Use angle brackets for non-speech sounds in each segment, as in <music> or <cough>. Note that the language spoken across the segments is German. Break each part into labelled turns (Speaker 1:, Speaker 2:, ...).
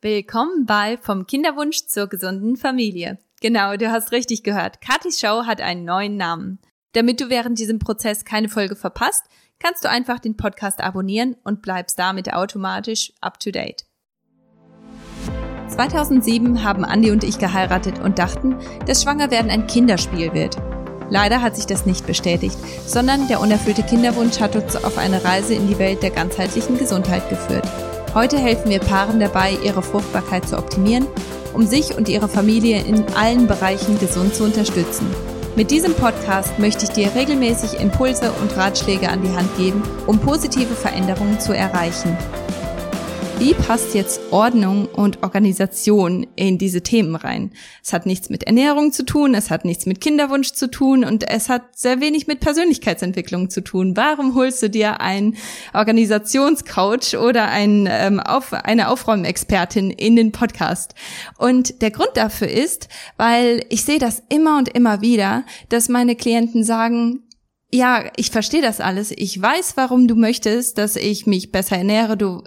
Speaker 1: Willkommen bei Vom Kinderwunsch zur gesunden Familie. Genau, du hast richtig gehört. Katis Show hat einen neuen Namen. Damit du während diesem Prozess keine Folge verpasst, kannst du einfach den Podcast abonnieren und bleibst damit automatisch up to date. 2007 haben Andi und ich geheiratet und dachten, dass Schwangerwerden ein Kinderspiel wird. Leider hat sich das nicht bestätigt, sondern der unerfüllte Kinderwunsch hat uns auf eine Reise in die Welt der ganzheitlichen Gesundheit geführt. Heute helfen wir Paaren dabei, ihre Fruchtbarkeit zu optimieren, um sich und ihre Familie in allen Bereichen gesund zu unterstützen. Mit diesem Podcast möchte ich dir regelmäßig Impulse und Ratschläge an die Hand geben, um positive Veränderungen zu erreichen. Wie passt jetzt Ordnung und Organisation in diese Themen rein? Es hat nichts mit Ernährung zu tun, es hat nichts mit Kinderwunsch zu tun und es hat sehr wenig mit Persönlichkeitsentwicklung zu tun. Warum holst du dir einen Organisationscoach oder ein, ähm, auf, eine Aufräumexpertin in den Podcast? Und der Grund dafür ist, weil ich sehe das immer und immer wieder, dass meine Klienten sagen, ja, ich verstehe das alles. Ich weiß, warum du möchtest, dass ich mich besser ernähre. Du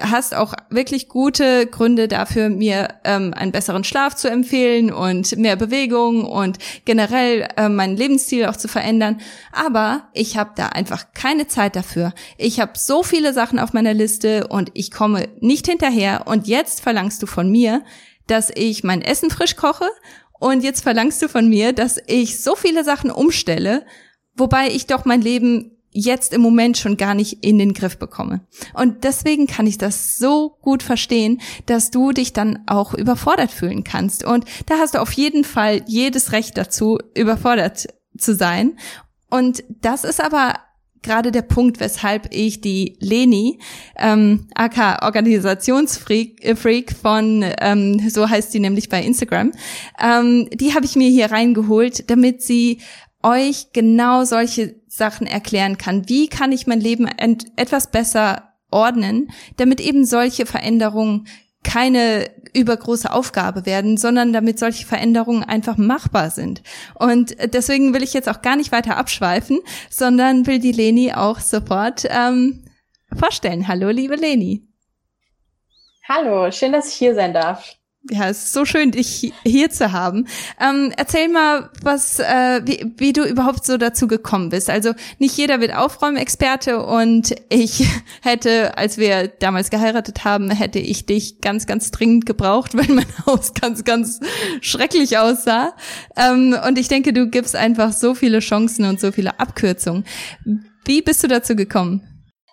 Speaker 1: hast auch wirklich gute Gründe dafür, mir ähm, einen besseren Schlaf zu empfehlen und mehr Bewegung und generell äh, meinen Lebensstil auch zu verändern. Aber ich habe da einfach keine Zeit dafür. Ich habe so viele Sachen auf meiner Liste und ich komme nicht hinterher. Und jetzt verlangst du von mir, dass ich mein Essen frisch koche. Und jetzt verlangst du von mir, dass ich so viele Sachen umstelle wobei ich doch mein Leben jetzt im Moment schon gar nicht in den Griff bekomme. Und deswegen kann ich das so gut verstehen, dass du dich dann auch überfordert fühlen kannst. Und da hast du auf jeden Fall jedes Recht dazu, überfordert zu sein. Und das ist aber gerade der Punkt, weshalb ich die Leni, ähm, aka Organisationsfreak äh, Freak von, ähm, so heißt sie nämlich bei Instagram, ähm, die habe ich mir hier reingeholt, damit sie euch genau solche Sachen erklären kann. Wie kann ich mein Leben etwas besser ordnen, damit eben solche Veränderungen keine übergroße Aufgabe werden, sondern damit solche Veränderungen einfach machbar sind. Und deswegen will ich jetzt auch gar nicht weiter abschweifen, sondern will die Leni auch sofort ähm, vorstellen. Hallo, liebe Leni.
Speaker 2: Hallo, schön, dass ich hier sein darf.
Speaker 1: Ja, es ist so schön, dich hier zu haben. Ähm, erzähl mal, was, äh, wie, wie du überhaupt so dazu gekommen bist. Also nicht jeder wird Aufräumexperte und ich <laughs> hätte, als wir damals geheiratet haben, hätte ich dich ganz, ganz dringend gebraucht, <laughs> weil mein Haus ganz, ganz schrecklich aussah. Ähm, und ich denke, du gibst einfach so viele Chancen und so viele Abkürzungen. Wie bist du dazu gekommen?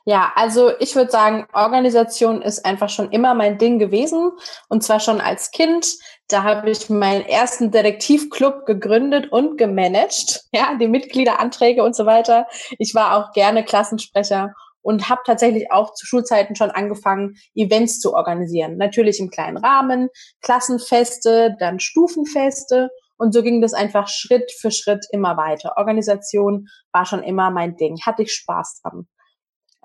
Speaker 2: Ja, also ich würde sagen, Organisation ist einfach schon immer mein Ding gewesen. Und zwar schon als Kind. Da habe ich meinen ersten Detektivclub gegründet und gemanagt. <laughs> Ja, die Mitgliederanträge und so weiter. Ich war auch gerne Klassensprecher und habe tatsächlich auch zu Schulzeiten schon angefangen, Events zu organisieren. Natürlich im kleinen Rahmen, Klassenfeste, dann Stufenfeste. Und so ging das einfach Schritt für Schritt immer weiter. Organisation war schon immer mein Ding. Hatte ich Spaß dran.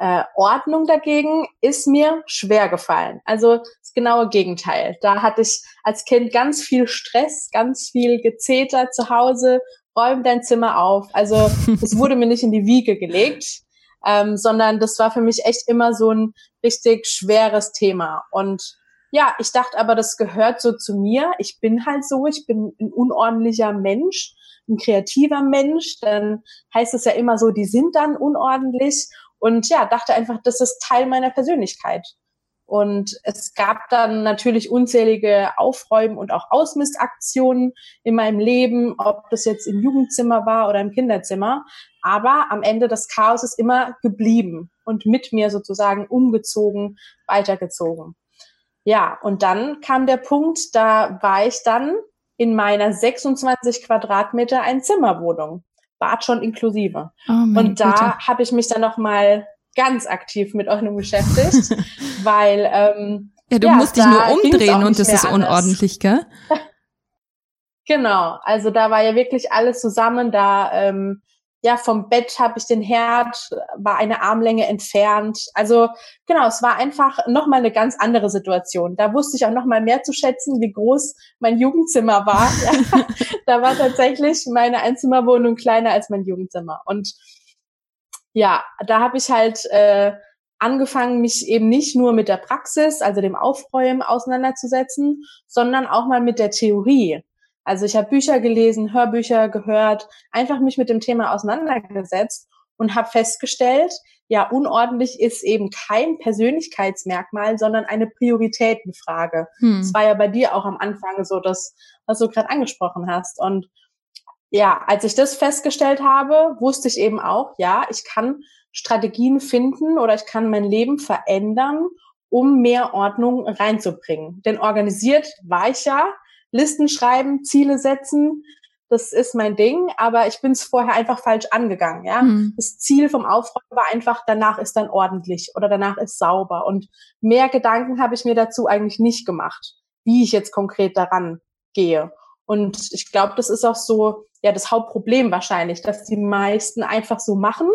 Speaker 2: Äh, Ordnung dagegen ist mir schwer gefallen. Also das genaue Gegenteil. Da hatte ich als Kind ganz viel Stress, ganz viel Gezeter zu Hause, räum dein Zimmer auf. Also <laughs> es wurde mir nicht in die Wiege gelegt, ähm, sondern das war für mich echt immer so ein richtig schweres Thema. Und ja, ich dachte aber, das gehört so zu mir. Ich bin halt so, ich bin ein unordentlicher Mensch, ein kreativer Mensch. Dann heißt es ja immer so, die sind dann unordentlich. Und ja, dachte einfach, das ist Teil meiner Persönlichkeit. Und es gab dann natürlich unzählige Aufräumen und auch Ausmistaktionen in meinem Leben, ob das jetzt im Jugendzimmer war oder im Kinderzimmer. Aber am Ende das Chaos ist immer geblieben und mit mir sozusagen umgezogen, weitergezogen. Ja, und dann kam der Punkt, da war ich dann in meiner 26 Quadratmeter Einzimmerwohnung. Bad schon inklusive. Oh und da habe ich mich dann noch mal ganz aktiv mit Ordnung beschäftigt, <laughs> weil ähm,
Speaker 1: ja, du ja, musst dich nur umdrehen und es ist unordentlich, gell? <laughs>
Speaker 2: genau, also da war ja wirklich alles zusammen. Da ähm, ja, vom Bett habe ich den Herd, war eine Armlänge entfernt. Also genau, es war einfach nochmal eine ganz andere Situation. Da wusste ich auch nochmal mehr zu schätzen, wie groß mein Jugendzimmer war. <laughs> da war tatsächlich meine Einzimmerwohnung kleiner als mein Jugendzimmer. Und ja, da habe ich halt äh, angefangen, mich eben nicht nur mit der Praxis, also dem Aufräumen auseinanderzusetzen, sondern auch mal mit der Theorie. Also ich habe Bücher gelesen, Hörbücher gehört, einfach mich mit dem Thema auseinandergesetzt und habe festgestellt, ja, unordentlich ist eben kein Persönlichkeitsmerkmal, sondern eine Prioritätenfrage. Hm. Das war ja bei dir auch am Anfang so, das, was du gerade angesprochen hast. Und ja, als ich das festgestellt habe, wusste ich eben auch, ja, ich kann Strategien finden oder ich kann mein Leben verändern, um mehr Ordnung reinzubringen. Denn organisiert war ich ja, Listen schreiben, Ziele setzen, das ist mein Ding, aber ich bin es vorher einfach falsch angegangen. Ja, mhm. das Ziel vom Aufräumen war einfach, danach ist dann ordentlich oder danach ist sauber und mehr Gedanken habe ich mir dazu eigentlich nicht gemacht, wie ich jetzt konkret daran gehe. Und ich glaube, das ist auch so ja das Hauptproblem wahrscheinlich, dass die meisten einfach so machen,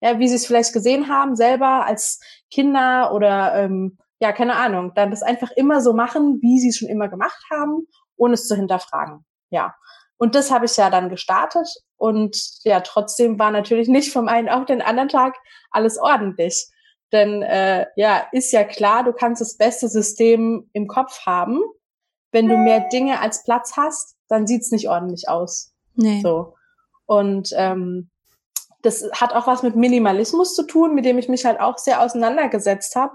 Speaker 2: ja, wie sie es vielleicht gesehen haben selber als Kinder oder ähm, ja keine Ahnung, dann das einfach immer so machen, wie sie es schon immer gemacht haben, ohne es zu hinterfragen. Ja, und das habe ich ja dann gestartet. Und ja, trotzdem war natürlich nicht vom einen auf den anderen Tag alles ordentlich. Denn äh, ja, ist ja klar, du kannst das beste System im Kopf haben. Wenn du mehr Dinge als Platz hast, dann sieht's nicht ordentlich aus. Nee. So. Und ähm, das hat auch was mit Minimalismus zu tun, mit dem ich mich halt auch sehr auseinandergesetzt habe.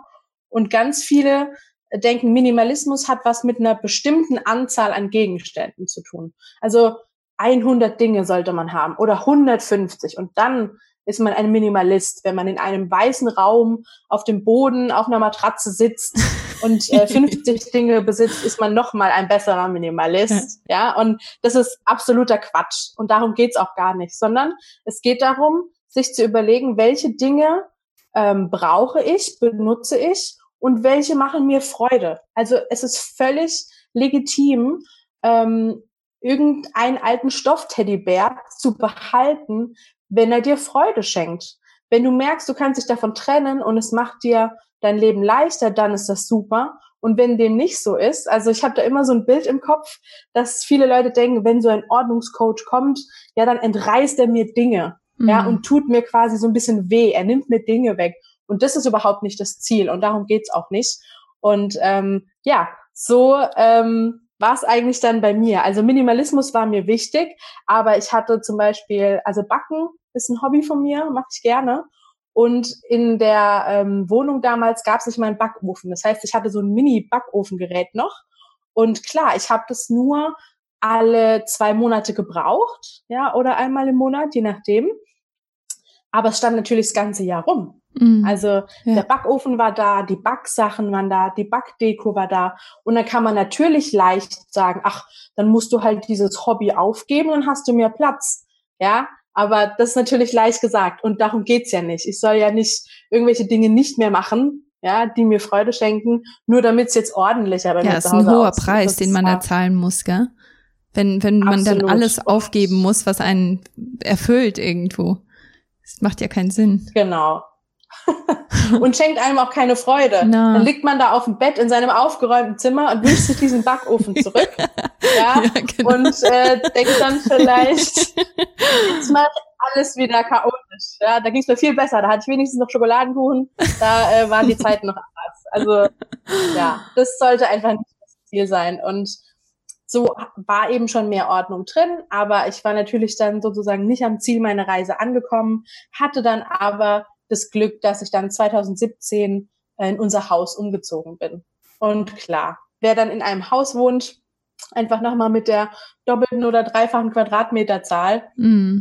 Speaker 2: Und ganz viele denken, Minimalismus hat was mit einer bestimmten Anzahl an Gegenständen zu tun. Also 100 Dinge sollte man haben oder 150 und dann ist man ein Minimalist, wenn man in einem weißen Raum auf dem Boden auf einer Matratze sitzt <laughs> und äh, 50 Dinge besitzt, ist man noch mal ein besserer Minimalist. Ja, und das ist absoluter Quatsch und darum geht's auch gar nicht, sondern es geht darum, sich zu überlegen, welche Dinge ähm, brauche ich, benutze ich und welche machen mir Freude. Also es ist völlig legitim, ähm, irgendeinen alten Stoffteddybär zu behalten, wenn er dir Freude schenkt. Wenn du merkst, du kannst dich davon trennen und es macht dir dein Leben leichter, dann ist das super. Und wenn dem nicht so ist, also ich habe da immer so ein Bild im Kopf, dass viele Leute denken, wenn so ein Ordnungscoach kommt, ja, dann entreißt er mir Dinge, mhm. ja, und tut mir quasi so ein bisschen weh. Er nimmt mir Dinge weg. Und das ist überhaupt nicht das Ziel und darum geht's auch nicht. Und ähm, ja, so ähm, war es eigentlich dann bei mir. Also Minimalismus war mir wichtig, aber ich hatte zum Beispiel, also Backen ist ein Hobby von mir, mache ich gerne. Und in der ähm, Wohnung damals gab es nicht mal einen Backofen. Das heißt, ich hatte so ein Mini-Backofengerät noch. Und klar, ich habe das nur alle zwei Monate gebraucht, ja, oder einmal im Monat, je nachdem. Aber es stand natürlich das ganze Jahr rum. Mhm. Also ja. der Backofen war da, die Backsachen waren da, die Backdeko war da. Und dann kann man natürlich leicht sagen, ach, dann musst du halt dieses Hobby aufgeben und hast du mehr Platz. Ja, aber das ist natürlich leicht gesagt und darum geht's ja nicht. Ich soll ja nicht irgendwelche Dinge nicht mehr machen, ja, die mir Freude schenken, nur damit es jetzt ordentlicher
Speaker 1: bei ja, mir ist ein hoher aussieht. Preis, den man da zahlen muss, gell? Wenn, wenn man dann alles aufgeben muss, was einen erfüllt irgendwo. Das macht ja keinen Sinn.
Speaker 2: Genau. <laughs> und schenkt einem auch keine Freude. No. Dann liegt man da auf dem Bett in seinem aufgeräumten Zimmer und wünscht sich diesen Backofen <laughs> zurück. ja, ja genau. und äh, denkt dann vielleicht, <laughs> jetzt mal alles wieder chaotisch. Ja, da ging es mir viel besser. Da hatte ich wenigstens noch Schokoladenkuchen. Da äh, waren die Zeiten noch anders. Also ja, das sollte einfach nicht das Ziel sein. Und so war eben schon mehr Ordnung drin, aber ich war natürlich dann sozusagen nicht am Ziel meiner Reise angekommen, hatte dann aber das Glück, dass ich dann 2017 äh, in unser Haus umgezogen bin. Und klar, wer dann in einem Haus wohnt, einfach nochmal mit der doppelten oder dreifachen Quadratmeterzahl, mm.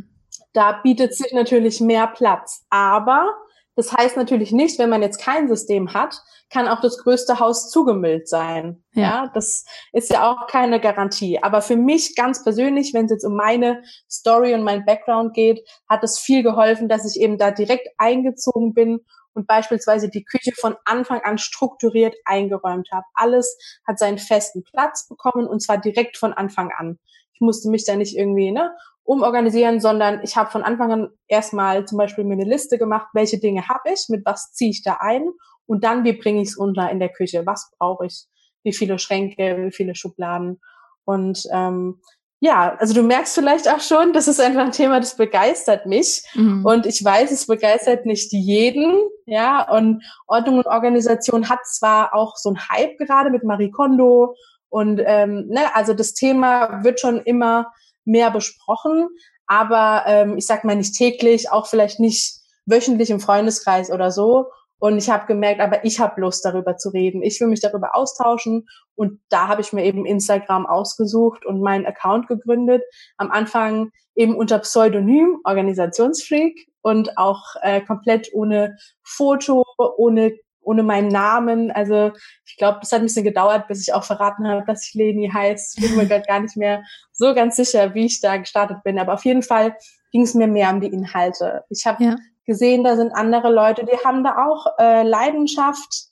Speaker 2: da bietet sich natürlich mehr Platz. Aber das heißt natürlich nicht, wenn man jetzt kein System hat, kann auch das größte Haus zugemüllt sein. Ja. ja, das ist ja auch keine Garantie. Aber für mich ganz persönlich, wenn es jetzt um meine Story und mein Background geht, hat es viel geholfen, dass ich eben da direkt eingezogen bin und beispielsweise die Küche von Anfang an strukturiert eingeräumt habe. Alles hat seinen festen Platz bekommen und zwar direkt von Anfang an. Ich musste mich da nicht irgendwie ne, umorganisieren, sondern ich habe von Anfang an erstmal zum Beispiel mir eine Liste gemacht, welche Dinge habe ich, mit was ziehe ich da ein und dann, wie bringe ich es unter in der Küche? Was brauche ich? Wie viele Schränke, wie viele Schubladen? Und ähm, ja, also du merkst vielleicht auch schon, das ist einfach ein Thema, das begeistert mich. Mhm. Und ich weiß, es begeistert nicht jeden. Ja, und Ordnung und Organisation hat zwar auch so ein Hype gerade mit Marie Kondo und ähm, ne, also das Thema wird schon immer mehr besprochen, aber ähm, ich sag mal nicht täglich, auch vielleicht nicht wöchentlich im Freundeskreis oder so. Und ich habe gemerkt, aber ich habe Lust, darüber zu reden. Ich will mich darüber austauschen. Und da habe ich mir eben Instagram ausgesucht und meinen Account gegründet. Am Anfang eben unter Pseudonym Organisationsfreak und auch äh, komplett ohne Foto, ohne ohne meinen Namen. Also ich glaube, das hat ein bisschen gedauert, bis ich auch verraten habe, dass ich Leni heiße. Ich bin mir gerade gar nicht mehr so ganz sicher, wie ich da gestartet bin. Aber auf jeden Fall ging es mir mehr um die Inhalte. Ich habe ja gesehen, da sind andere Leute, die haben da auch äh, Leidenschaft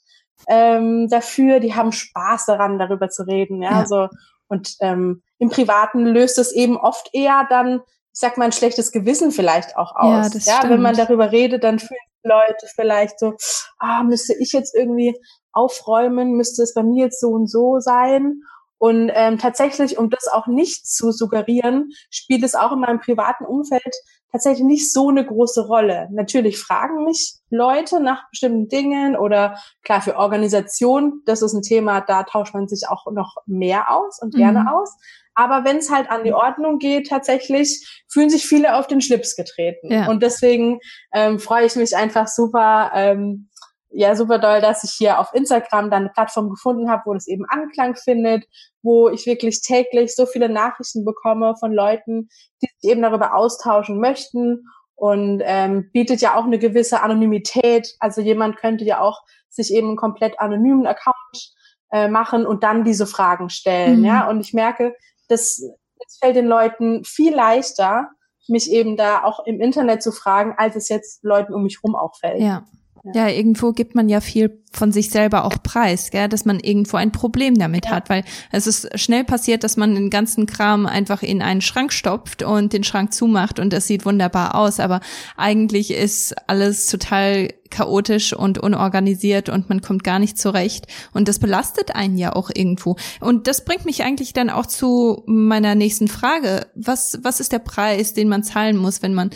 Speaker 2: ähm, dafür, die haben Spaß daran, darüber zu reden. Ja, ja. so und ähm, im Privaten löst es eben oft eher dann, ich sag mal, ein schlechtes Gewissen vielleicht auch aus. Ja, ja wenn man darüber redet, dann fühlen Leute vielleicht so, ah, müsste ich jetzt irgendwie aufräumen, müsste es bei mir jetzt so und so sein. Und ähm, tatsächlich, um das auch nicht zu suggerieren, spielt es auch in meinem privaten Umfeld tatsächlich nicht so eine große Rolle. Natürlich fragen mich Leute nach bestimmten Dingen oder klar für Organisation, das ist ein Thema, da tauscht man sich auch noch mehr aus und gerne mhm. aus. Aber wenn es halt an die Ordnung geht, tatsächlich fühlen sich viele auf den Schlips getreten. Ja. Und deswegen ähm, freue ich mich einfach super, ähm, ja super doll, dass ich hier auf Instagram dann eine Plattform gefunden habe, wo das eben Anklang findet, wo ich wirklich täglich so viele Nachrichten bekomme von Leuten, die sich eben darüber austauschen möchten und ähm, bietet ja auch eine gewisse Anonymität. Also jemand könnte ja auch sich eben einen komplett anonymen Account äh, machen und dann diese Fragen stellen. Mhm. Ja, und ich merke, das, das fällt den Leuten viel leichter, mich eben da auch im Internet zu fragen, als es jetzt Leuten um mich rum auch fällt.
Speaker 1: Ja. Ja. irgendwo gibt man ja viel von sich selber auch preis, gell, dass man irgendwo ein Problem damit ja. hat, weil es ist schnell passiert, dass man den ganzen Kram einfach in einen Schrank stopft und den Schrank zumacht und es sieht wunderbar aus, aber eigentlich ist alles total chaotisch und unorganisiert und man kommt gar nicht zurecht und das belastet einen ja auch irgendwo. Und das bringt mich eigentlich dann auch zu meiner nächsten Frage. Was, was ist der Preis, den man zahlen muss, wenn man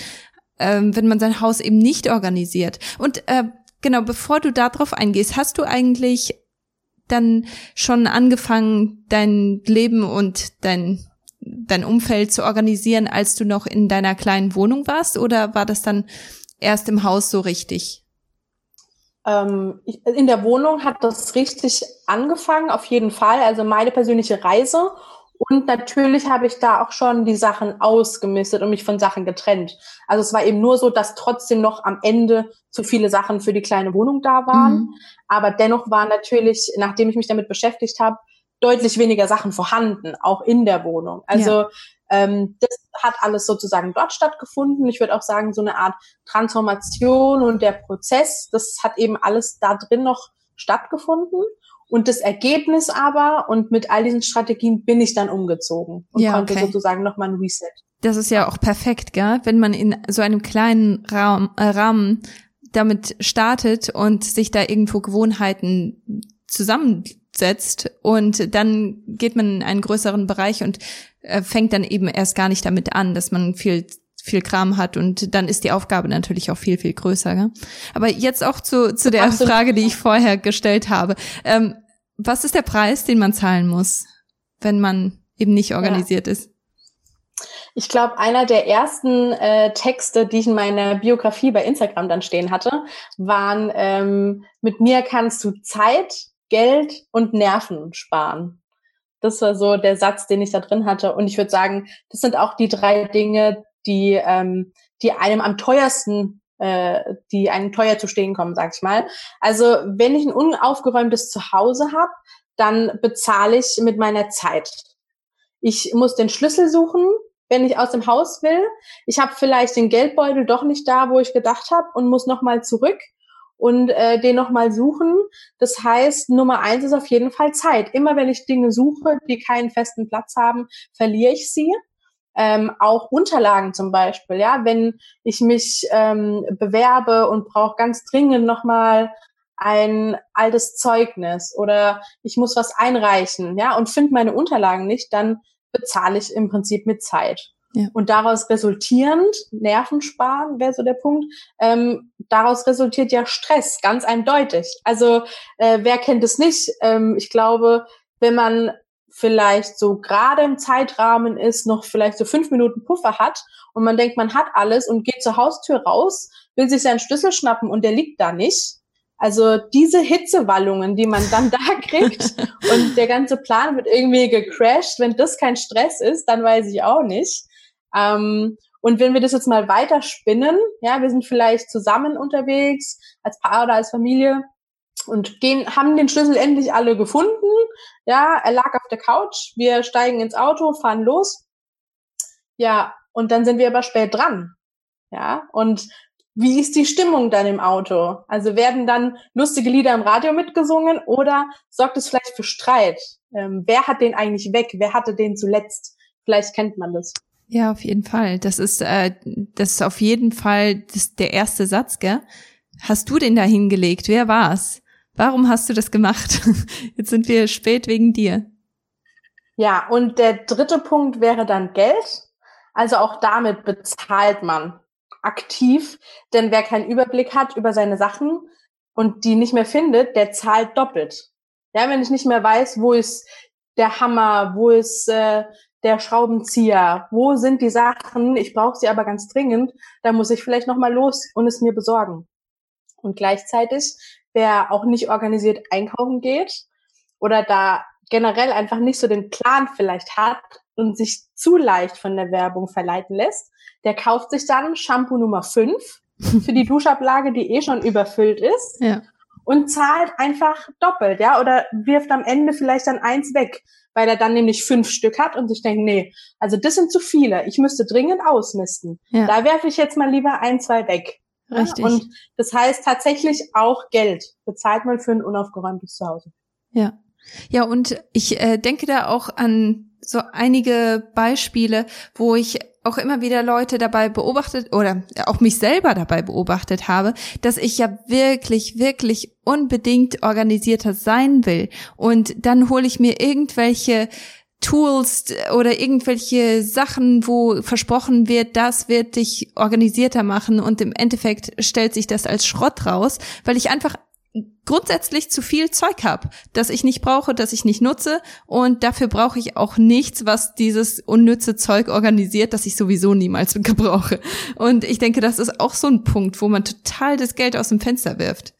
Speaker 1: ähm, wenn man sein Haus eben nicht organisiert. Und äh, genau, bevor du darauf eingehst, hast du eigentlich dann schon angefangen, dein Leben und dein dein Umfeld zu organisieren, als du noch in deiner kleinen Wohnung warst, oder war das dann erst im Haus so richtig?
Speaker 2: Ähm, in der Wohnung hat das richtig angefangen, auf jeden Fall. Also meine persönliche Reise und natürlich habe ich da auch schon die Sachen ausgemistet und mich von Sachen getrennt. Also es war eben nur so, dass trotzdem noch am Ende zu viele Sachen für die kleine Wohnung da waren. Mhm. Aber dennoch waren natürlich, nachdem ich mich damit beschäftigt habe, deutlich weniger Sachen vorhanden, auch in der Wohnung. Also ja. ähm, das hat alles sozusagen dort stattgefunden. Ich würde auch sagen, so eine Art Transformation und der Prozess, das hat eben alles da drin noch stattgefunden. Und das Ergebnis aber, und mit all diesen Strategien bin ich dann umgezogen und ja, konnte okay. sozusagen nochmal ein Reset.
Speaker 1: Das ist ja auch perfekt, gell? wenn man in so einem kleinen Raum, äh, Rahmen damit startet und sich da irgendwo Gewohnheiten zusammensetzt und dann geht man in einen größeren Bereich und äh, fängt dann eben erst gar nicht damit an, dass man viel viel Kram hat und dann ist die Aufgabe natürlich auch viel, viel größer. Gell? Aber jetzt auch zu, zu der Absolut. Frage, die ich vorher gestellt habe. Ähm, was ist der Preis, den man zahlen muss, wenn man eben nicht organisiert ja. ist?
Speaker 2: Ich glaube, einer der ersten äh, Texte, die ich in meiner Biografie bei Instagram dann stehen hatte, waren, ähm, mit mir kannst du Zeit, Geld und Nerven sparen. Das war so der Satz, den ich da drin hatte. Und ich würde sagen, das sind auch die drei Dinge, die, ähm, die einem am teuersten äh, die einem teuer zu stehen kommen, sag ich mal. Also wenn ich ein unaufgeräumtes Zuhause habe, dann bezahle ich mit meiner Zeit. Ich muss den Schlüssel suchen, wenn ich aus dem Haus will. Ich habe vielleicht den Geldbeutel doch nicht da, wo ich gedacht habe und muss nochmal zurück und äh, den nochmal suchen. Das heißt, Nummer eins ist auf jeden Fall Zeit. Immer wenn ich Dinge suche, die keinen festen Platz haben, verliere ich sie ähm, auch Unterlagen zum Beispiel, ja, wenn ich mich ähm, bewerbe und brauche ganz dringend nochmal ein altes Zeugnis oder ich muss was einreichen, ja, und finde meine Unterlagen nicht, dann bezahle ich im Prinzip mit Zeit. Ja. Und daraus resultierend, Nervensparen wäre so der Punkt, ähm, daraus resultiert ja Stress, ganz eindeutig. Also äh, wer kennt es nicht? Ähm, ich glaube, wenn man vielleicht so gerade im Zeitrahmen ist, noch vielleicht so fünf Minuten Puffer hat und man denkt, man hat alles und geht zur Haustür raus, will sich seinen Schlüssel schnappen und der liegt da nicht. Also diese Hitzewallungen, die man dann <laughs> da kriegt und der ganze Plan wird irgendwie gecrashed, wenn das kein Stress ist, dann weiß ich auch nicht. Ähm, und wenn wir das jetzt mal weiter spinnen, ja, wir sind vielleicht zusammen unterwegs, als Paar oder als Familie und gehen, haben den Schlüssel endlich alle gefunden. Ja, er lag auf der Couch. Wir steigen ins Auto, fahren los. Ja, und dann sind wir aber spät dran. Ja, und wie ist die Stimmung dann im Auto? Also werden dann lustige Lieder im Radio mitgesungen oder sorgt es vielleicht für Streit? Ähm, wer hat den eigentlich weg? Wer hatte den zuletzt? Vielleicht kennt man das.
Speaker 1: Ja, auf jeden Fall. Das ist, äh, das ist auf jeden Fall das, der erste Satz, gell? Hast du den da hingelegt? Wer war's? Warum hast du das gemacht? <laughs> Jetzt sind wir spät wegen dir.
Speaker 2: Ja, und der dritte Punkt wäre dann Geld. Also auch damit bezahlt man aktiv, denn wer keinen Überblick hat über seine Sachen und die nicht mehr findet, der zahlt doppelt. Ja, wenn ich nicht mehr weiß, wo ist der Hammer, wo ist äh, der Schraubenzieher, wo sind die Sachen, ich brauche sie aber ganz dringend, dann muss ich vielleicht noch mal los und es mir besorgen. Und gleichzeitig, wer auch nicht organisiert einkaufen geht oder da generell einfach nicht so den Plan vielleicht hat und sich zu leicht von der Werbung verleiten lässt, der kauft sich dann Shampoo Nummer 5 <laughs> für die Duschablage, die eh schon überfüllt ist. Ja. Und zahlt einfach doppelt, ja, oder wirft am Ende vielleicht dann eins weg, weil er dann nämlich fünf Stück hat und sich denkt, nee, also das sind zu viele, ich müsste dringend ausmisten. Ja. Da werfe ich jetzt mal lieber ein, zwei weg. Richtig. Und das heißt tatsächlich auch Geld bezahlt man für ein unaufgeräumtes Zuhause.
Speaker 1: Ja. Ja, und ich äh, denke da auch an so einige Beispiele, wo ich auch immer wieder Leute dabei beobachtet oder auch mich selber dabei beobachtet habe, dass ich ja wirklich, wirklich unbedingt organisierter sein will. Und dann hole ich mir irgendwelche Tools oder irgendwelche Sachen, wo versprochen wird, das wird dich organisierter machen und im Endeffekt stellt sich das als Schrott raus, weil ich einfach grundsätzlich zu viel Zeug habe, das ich nicht brauche, das ich nicht nutze und dafür brauche ich auch nichts, was dieses unnütze Zeug organisiert, das ich sowieso niemals <laughs> gebrauche. Und ich denke, das ist auch so ein Punkt, wo man total das Geld aus dem Fenster wirft.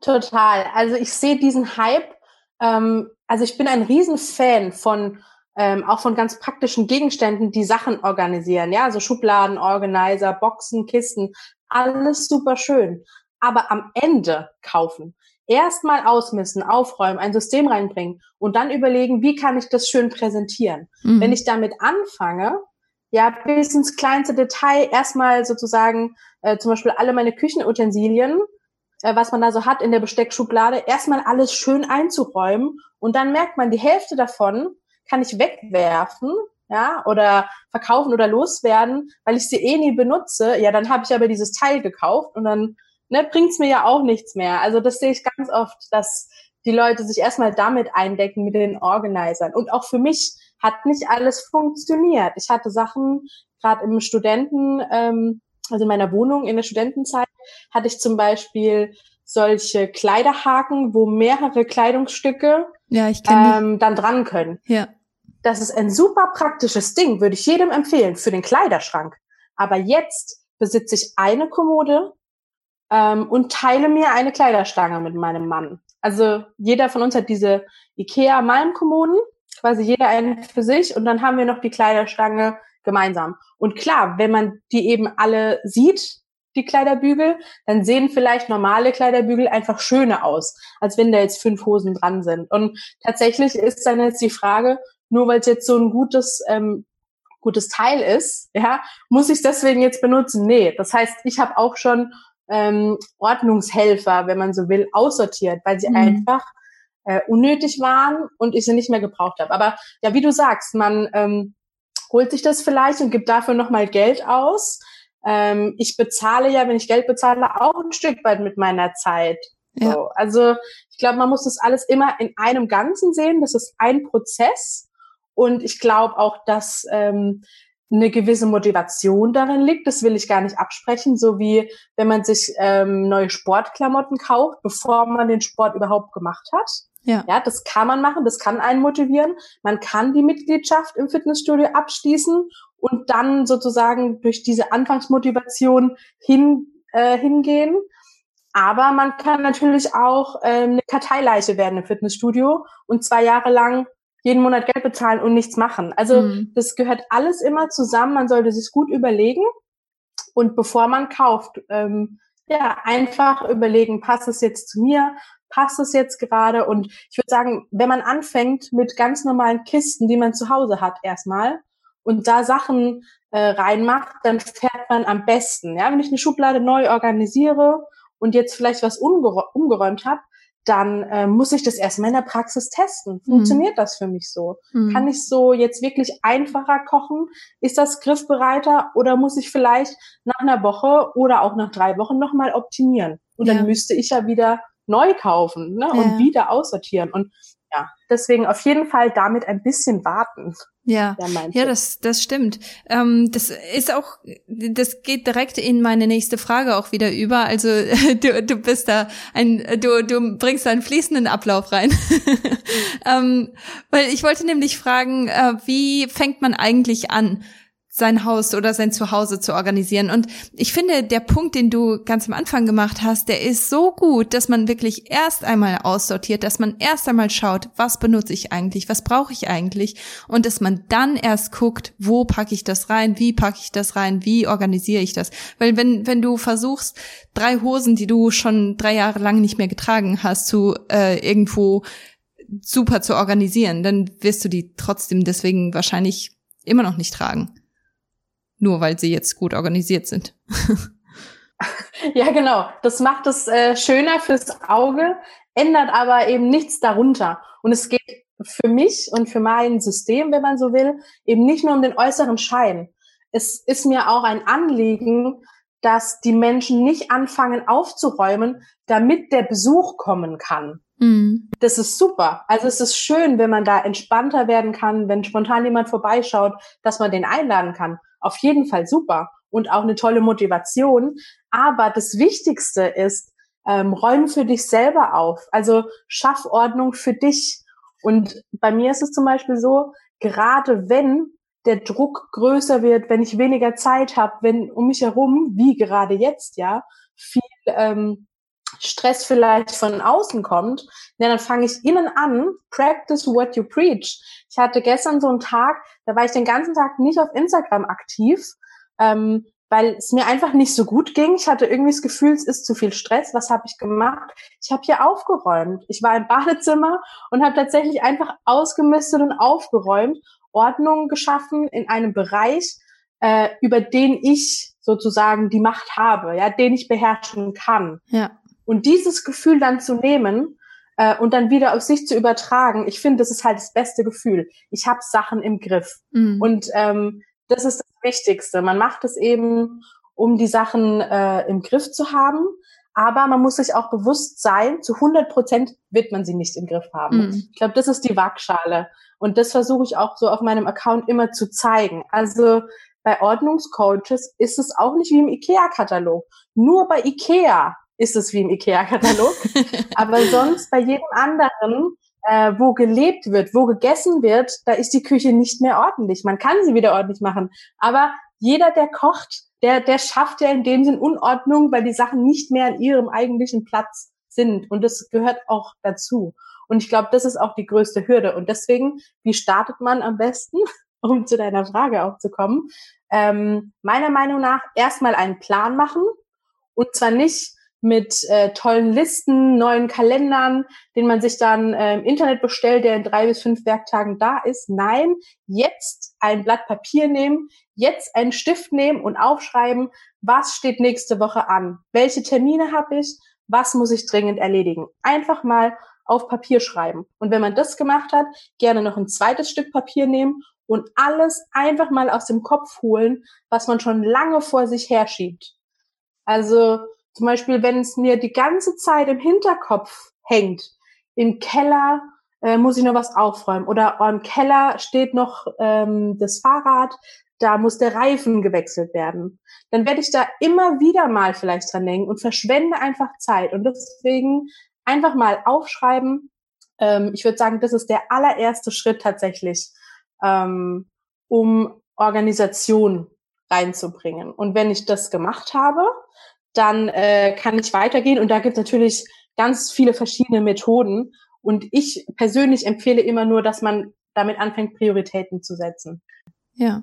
Speaker 2: Total. Also ich sehe diesen Hype. Ähm, also ich bin ein Riesenfan von ähm, auch von ganz praktischen Gegenständen, die Sachen organisieren. Ja, also Schubladen, Organizer, Boxen, Kisten, alles super schön aber am Ende kaufen. Erstmal ausmissen, aufräumen, ein System reinbringen und dann überlegen, wie kann ich das schön präsentieren. Mhm. Wenn ich damit anfange, ja, bis ins kleinste Detail erstmal sozusagen äh, zum Beispiel alle meine Küchenutensilien, äh, was man da so hat in der Besteckschublade, erstmal alles schön einzuräumen und dann merkt man, die Hälfte davon kann ich wegwerfen, ja, oder verkaufen oder loswerden, weil ich sie eh nie benutze. Ja, dann habe ich aber dieses Teil gekauft und dann ne, bringt's mir ja auch nichts mehr. Also das sehe ich ganz oft, dass die Leute sich erstmal damit eindecken mit den Organisern. Und auch für mich hat nicht alles funktioniert. Ich hatte Sachen, gerade im Studenten, ähm, also in meiner Wohnung in der Studentenzeit, hatte ich zum Beispiel solche Kleiderhaken, wo mehrere Kleidungsstücke ja, ich ähm, dann dran können. Ja. Das ist ein super praktisches Ding, würde ich jedem empfehlen für den Kleiderschrank. Aber jetzt besitze ich eine Kommode ähm, und teile mir eine Kleiderstange mit meinem Mann. Also jeder von uns hat diese Ikea Malmkommoden, quasi jeder eine für sich und dann haben wir noch die Kleiderstange gemeinsam. Und klar, wenn man die eben alle sieht, die Kleiderbügel, dann sehen vielleicht normale Kleiderbügel einfach schöner aus, als wenn da jetzt fünf Hosen dran sind. Und tatsächlich ist dann jetzt die Frage, nur weil es jetzt so ein gutes ähm, gutes Teil ist, ja, muss ich deswegen jetzt benutzen? Nee, das heißt, ich habe auch schon ähm, Ordnungshelfer, wenn man so will, aussortiert, weil sie mhm. einfach äh, unnötig waren und ich sie nicht mehr gebraucht habe. Aber ja, wie du sagst, man ähm, holt sich das vielleicht und gibt dafür nochmal Geld aus. Ähm, ich bezahle ja, wenn ich Geld bezahle, auch ein Stück weit mit meiner Zeit. Ja. So. Also ich glaube, man muss das alles immer in einem Ganzen sehen. Das ist ein Prozess. Und ich glaube auch, dass ähm, eine gewisse Motivation darin liegt. Das will ich gar nicht absprechen, so wie wenn man sich ähm, neue Sportklamotten kauft, bevor man den Sport überhaupt gemacht hat. Ja. ja, das kann man machen, das kann einen motivieren. Man kann die Mitgliedschaft im Fitnessstudio abschließen und dann sozusagen durch diese Anfangsmotivation hin, äh, hingehen. Aber man kann natürlich auch äh, eine Karteileiche werden im Fitnessstudio und zwei Jahre lang jeden Monat Geld bezahlen und nichts machen. Also mhm. das gehört alles immer zusammen. Man sollte sich gut überlegen und bevor man kauft, ähm, ja, einfach überlegen, passt es jetzt zu mir? Passt es jetzt gerade? Und ich würde sagen, wenn man anfängt mit ganz normalen Kisten, die man zu Hause hat, erstmal und da Sachen äh, reinmacht, dann fährt man am besten. Ja, wenn ich eine Schublade neu organisiere und jetzt vielleicht was umgeräumt habe, dann äh, muss ich das erstmal in der Praxis testen. Mhm. Funktioniert mhm. das für mich so? Mhm. Kann ich so jetzt wirklich einfacher kochen? Ist das griffbereiter oder muss ich vielleicht nach einer Woche oder auch nach drei Wochen nochmal optimieren? Und ja. dann müsste ich ja wieder neu kaufen ne? Ja. und wieder aussortieren. Und ja, deswegen auf jeden Fall damit ein bisschen warten.
Speaker 1: Ja, ja, das, das stimmt. Ähm, das ist auch, das geht direkt in meine nächste Frage auch wieder über. Also <laughs> du, du bist da ein, du, du bringst da einen fließenden Ablauf rein. <laughs> ähm, weil ich wollte nämlich fragen, äh, wie fängt man eigentlich an? Sein Haus oder sein Zuhause zu organisieren. Und ich finde, der Punkt, den du ganz am Anfang gemacht hast, der ist so gut, dass man wirklich erst einmal aussortiert, dass man erst einmal schaut, was benutze ich eigentlich, was brauche ich eigentlich und dass man dann erst guckt, wo packe ich das rein, wie packe ich das rein, wie organisiere ich das. Weil wenn, wenn du versuchst, drei Hosen, die du schon drei Jahre lang nicht mehr getragen hast, zu äh, irgendwo super zu organisieren, dann wirst du die trotzdem deswegen wahrscheinlich immer noch nicht tragen nur weil sie jetzt gut organisiert sind. <laughs>
Speaker 2: ja, genau. Das macht es äh, schöner fürs Auge, ändert aber eben nichts darunter. Und es geht für mich und für mein System, wenn man so will, eben nicht nur um den äußeren Schein. Es ist mir auch ein Anliegen, dass die Menschen nicht anfangen aufzuräumen, damit der Besuch kommen kann. Mhm. Das ist super. Also es ist schön, wenn man da entspannter werden kann, wenn spontan jemand vorbeischaut, dass man den einladen kann auf jeden Fall super und auch eine tolle Motivation. Aber das Wichtigste ist, ähm, räum für dich selber auf. Also schaff Ordnung für dich. Und bei mir ist es zum Beispiel so, gerade wenn der Druck größer wird, wenn ich weniger Zeit habe, wenn um mich herum, wie gerade jetzt, ja, viel ähm, Stress vielleicht von außen kommt, ja, dann fange ich innen an, practice what you preach. Ich hatte gestern so einen Tag, da war ich den ganzen Tag nicht auf Instagram aktiv, ähm, weil es mir einfach nicht so gut ging. Ich hatte irgendwie das Gefühl, es ist zu viel Stress. Was habe ich gemacht? Ich habe hier aufgeräumt. Ich war im <laughs> Badezimmer und habe tatsächlich einfach ausgemistet und aufgeräumt, Ordnung geschaffen in einem Bereich, äh, über den ich sozusagen die Macht habe, ja, den ich beherrschen kann. Ja. Und dieses Gefühl dann zu nehmen äh, und dann wieder auf sich zu übertragen, ich finde, das ist halt das beste Gefühl. Ich habe Sachen im Griff. Mhm. Und ähm, das ist das Wichtigste. Man macht es eben, um die Sachen äh, im Griff zu haben. Aber man muss sich auch bewusst sein, zu 100 Prozent wird man sie nicht im Griff haben. Mhm. Ich glaube, das ist die Waagschale. Und das versuche ich auch so auf meinem Account immer zu zeigen. Also bei Ordnungscoaches ist es auch nicht wie im IKEA-Katalog. Nur bei IKEA ist es wie im IKEA-Katalog. Aber sonst bei jedem anderen, äh, wo gelebt wird, wo gegessen wird, da ist die Küche nicht mehr ordentlich. Man kann sie wieder ordentlich machen. Aber jeder, der kocht, der, der schafft ja in dem Sinn Unordnung, weil die Sachen nicht mehr an ihrem eigentlichen Platz sind. Und das gehört auch dazu. Und ich glaube, das ist auch die größte Hürde. Und deswegen, wie startet man am besten, <laughs> um zu deiner Frage auch zu kommen? Ähm, meiner Meinung nach erstmal einen Plan machen. Und zwar nicht mit äh, tollen Listen, neuen Kalendern, den man sich dann äh, im Internet bestellt, der in drei bis fünf Werktagen da ist. Nein, jetzt ein Blatt Papier nehmen, jetzt einen Stift nehmen und aufschreiben, was steht nächste Woche an, welche Termine habe ich, was muss ich dringend erledigen. Einfach mal auf Papier schreiben. Und wenn man das gemacht hat, gerne noch ein zweites Stück Papier nehmen und alles einfach mal aus dem Kopf holen, was man schon lange vor sich herschiebt. Also zum Beispiel, wenn es mir die ganze Zeit im Hinterkopf hängt, im Keller äh, muss ich noch was aufräumen. Oder im Keller steht noch ähm, das Fahrrad, da muss der Reifen gewechselt werden. Dann werde ich da immer wieder mal vielleicht dran denken und verschwende einfach Zeit. Und deswegen einfach mal aufschreiben. Ähm, ich würde sagen, das ist der allererste Schritt tatsächlich, ähm, um Organisation reinzubringen. Und wenn ich das gemacht habe, dann äh, kann ich weitergehen. Und da gibt es natürlich ganz viele verschiedene Methoden. Und ich persönlich empfehle immer nur, dass man damit anfängt, Prioritäten zu setzen.
Speaker 1: Ja.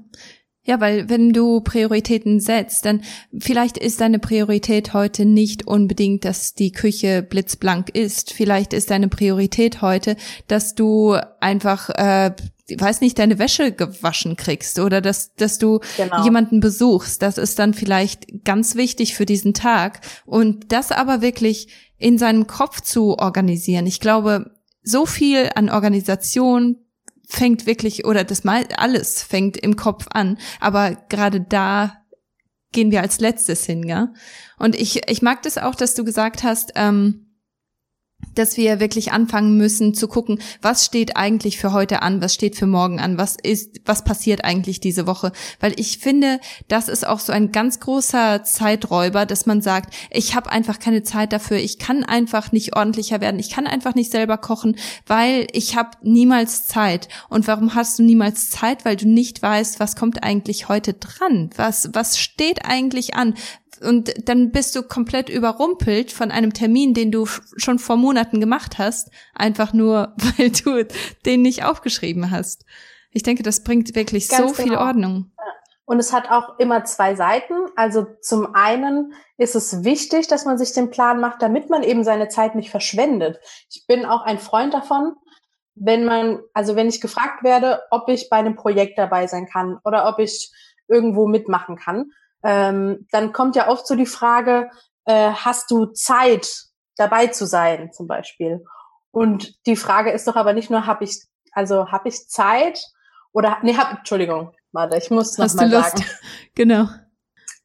Speaker 1: Ja, weil wenn du Prioritäten setzt, dann vielleicht ist deine Priorität heute nicht unbedingt, dass die Küche blitzblank ist. Vielleicht ist deine Priorität heute, dass du einfach äh, weiß nicht, deine Wäsche gewaschen kriegst oder dass, dass du genau. jemanden besuchst. Das ist dann vielleicht ganz wichtig für diesen Tag. Und das aber wirklich in seinem Kopf zu organisieren. Ich glaube, so viel an Organisation fängt wirklich, oder das mal alles fängt im Kopf an, aber gerade da gehen wir als letztes hin, ja. Und ich, ich mag das auch, dass du gesagt hast, ähm, dass wir wirklich anfangen müssen zu gucken, was steht eigentlich für heute an, was steht für morgen an, was ist, was passiert eigentlich diese Woche. Weil ich finde, das ist auch so ein ganz großer Zeiträuber, dass man sagt, ich habe einfach keine Zeit dafür, ich kann einfach nicht ordentlicher werden, ich kann einfach nicht selber kochen, weil ich habe niemals Zeit. Und warum hast du niemals Zeit? Weil du nicht weißt, was kommt eigentlich heute dran? Was, was steht eigentlich an? Und dann bist du komplett überrumpelt von einem Termin, den du schon vor Monaten gemacht hast, einfach nur, <laughs> weil du den nicht aufgeschrieben hast. Ich denke, das bringt wirklich Ganz so genau. viel Ordnung.
Speaker 2: Und es hat auch immer zwei Seiten. Also zum einen ist es wichtig, dass man sich den Plan macht, damit man eben seine Zeit nicht verschwendet. Ich bin auch ein Freund davon, wenn man, also wenn ich gefragt werde, ob ich bei einem Projekt dabei sein kann oder ob ich irgendwo mitmachen kann, ähm, dann kommt ja oft so die Frage, äh, hast du Zeit dabei zu sein zum Beispiel? Und die Frage ist doch aber nicht nur, habe ich, also habe ich Zeit oder, nee, hab, Entschuldigung, warte, ich muss noch mal sagen. <laughs>
Speaker 1: Genau.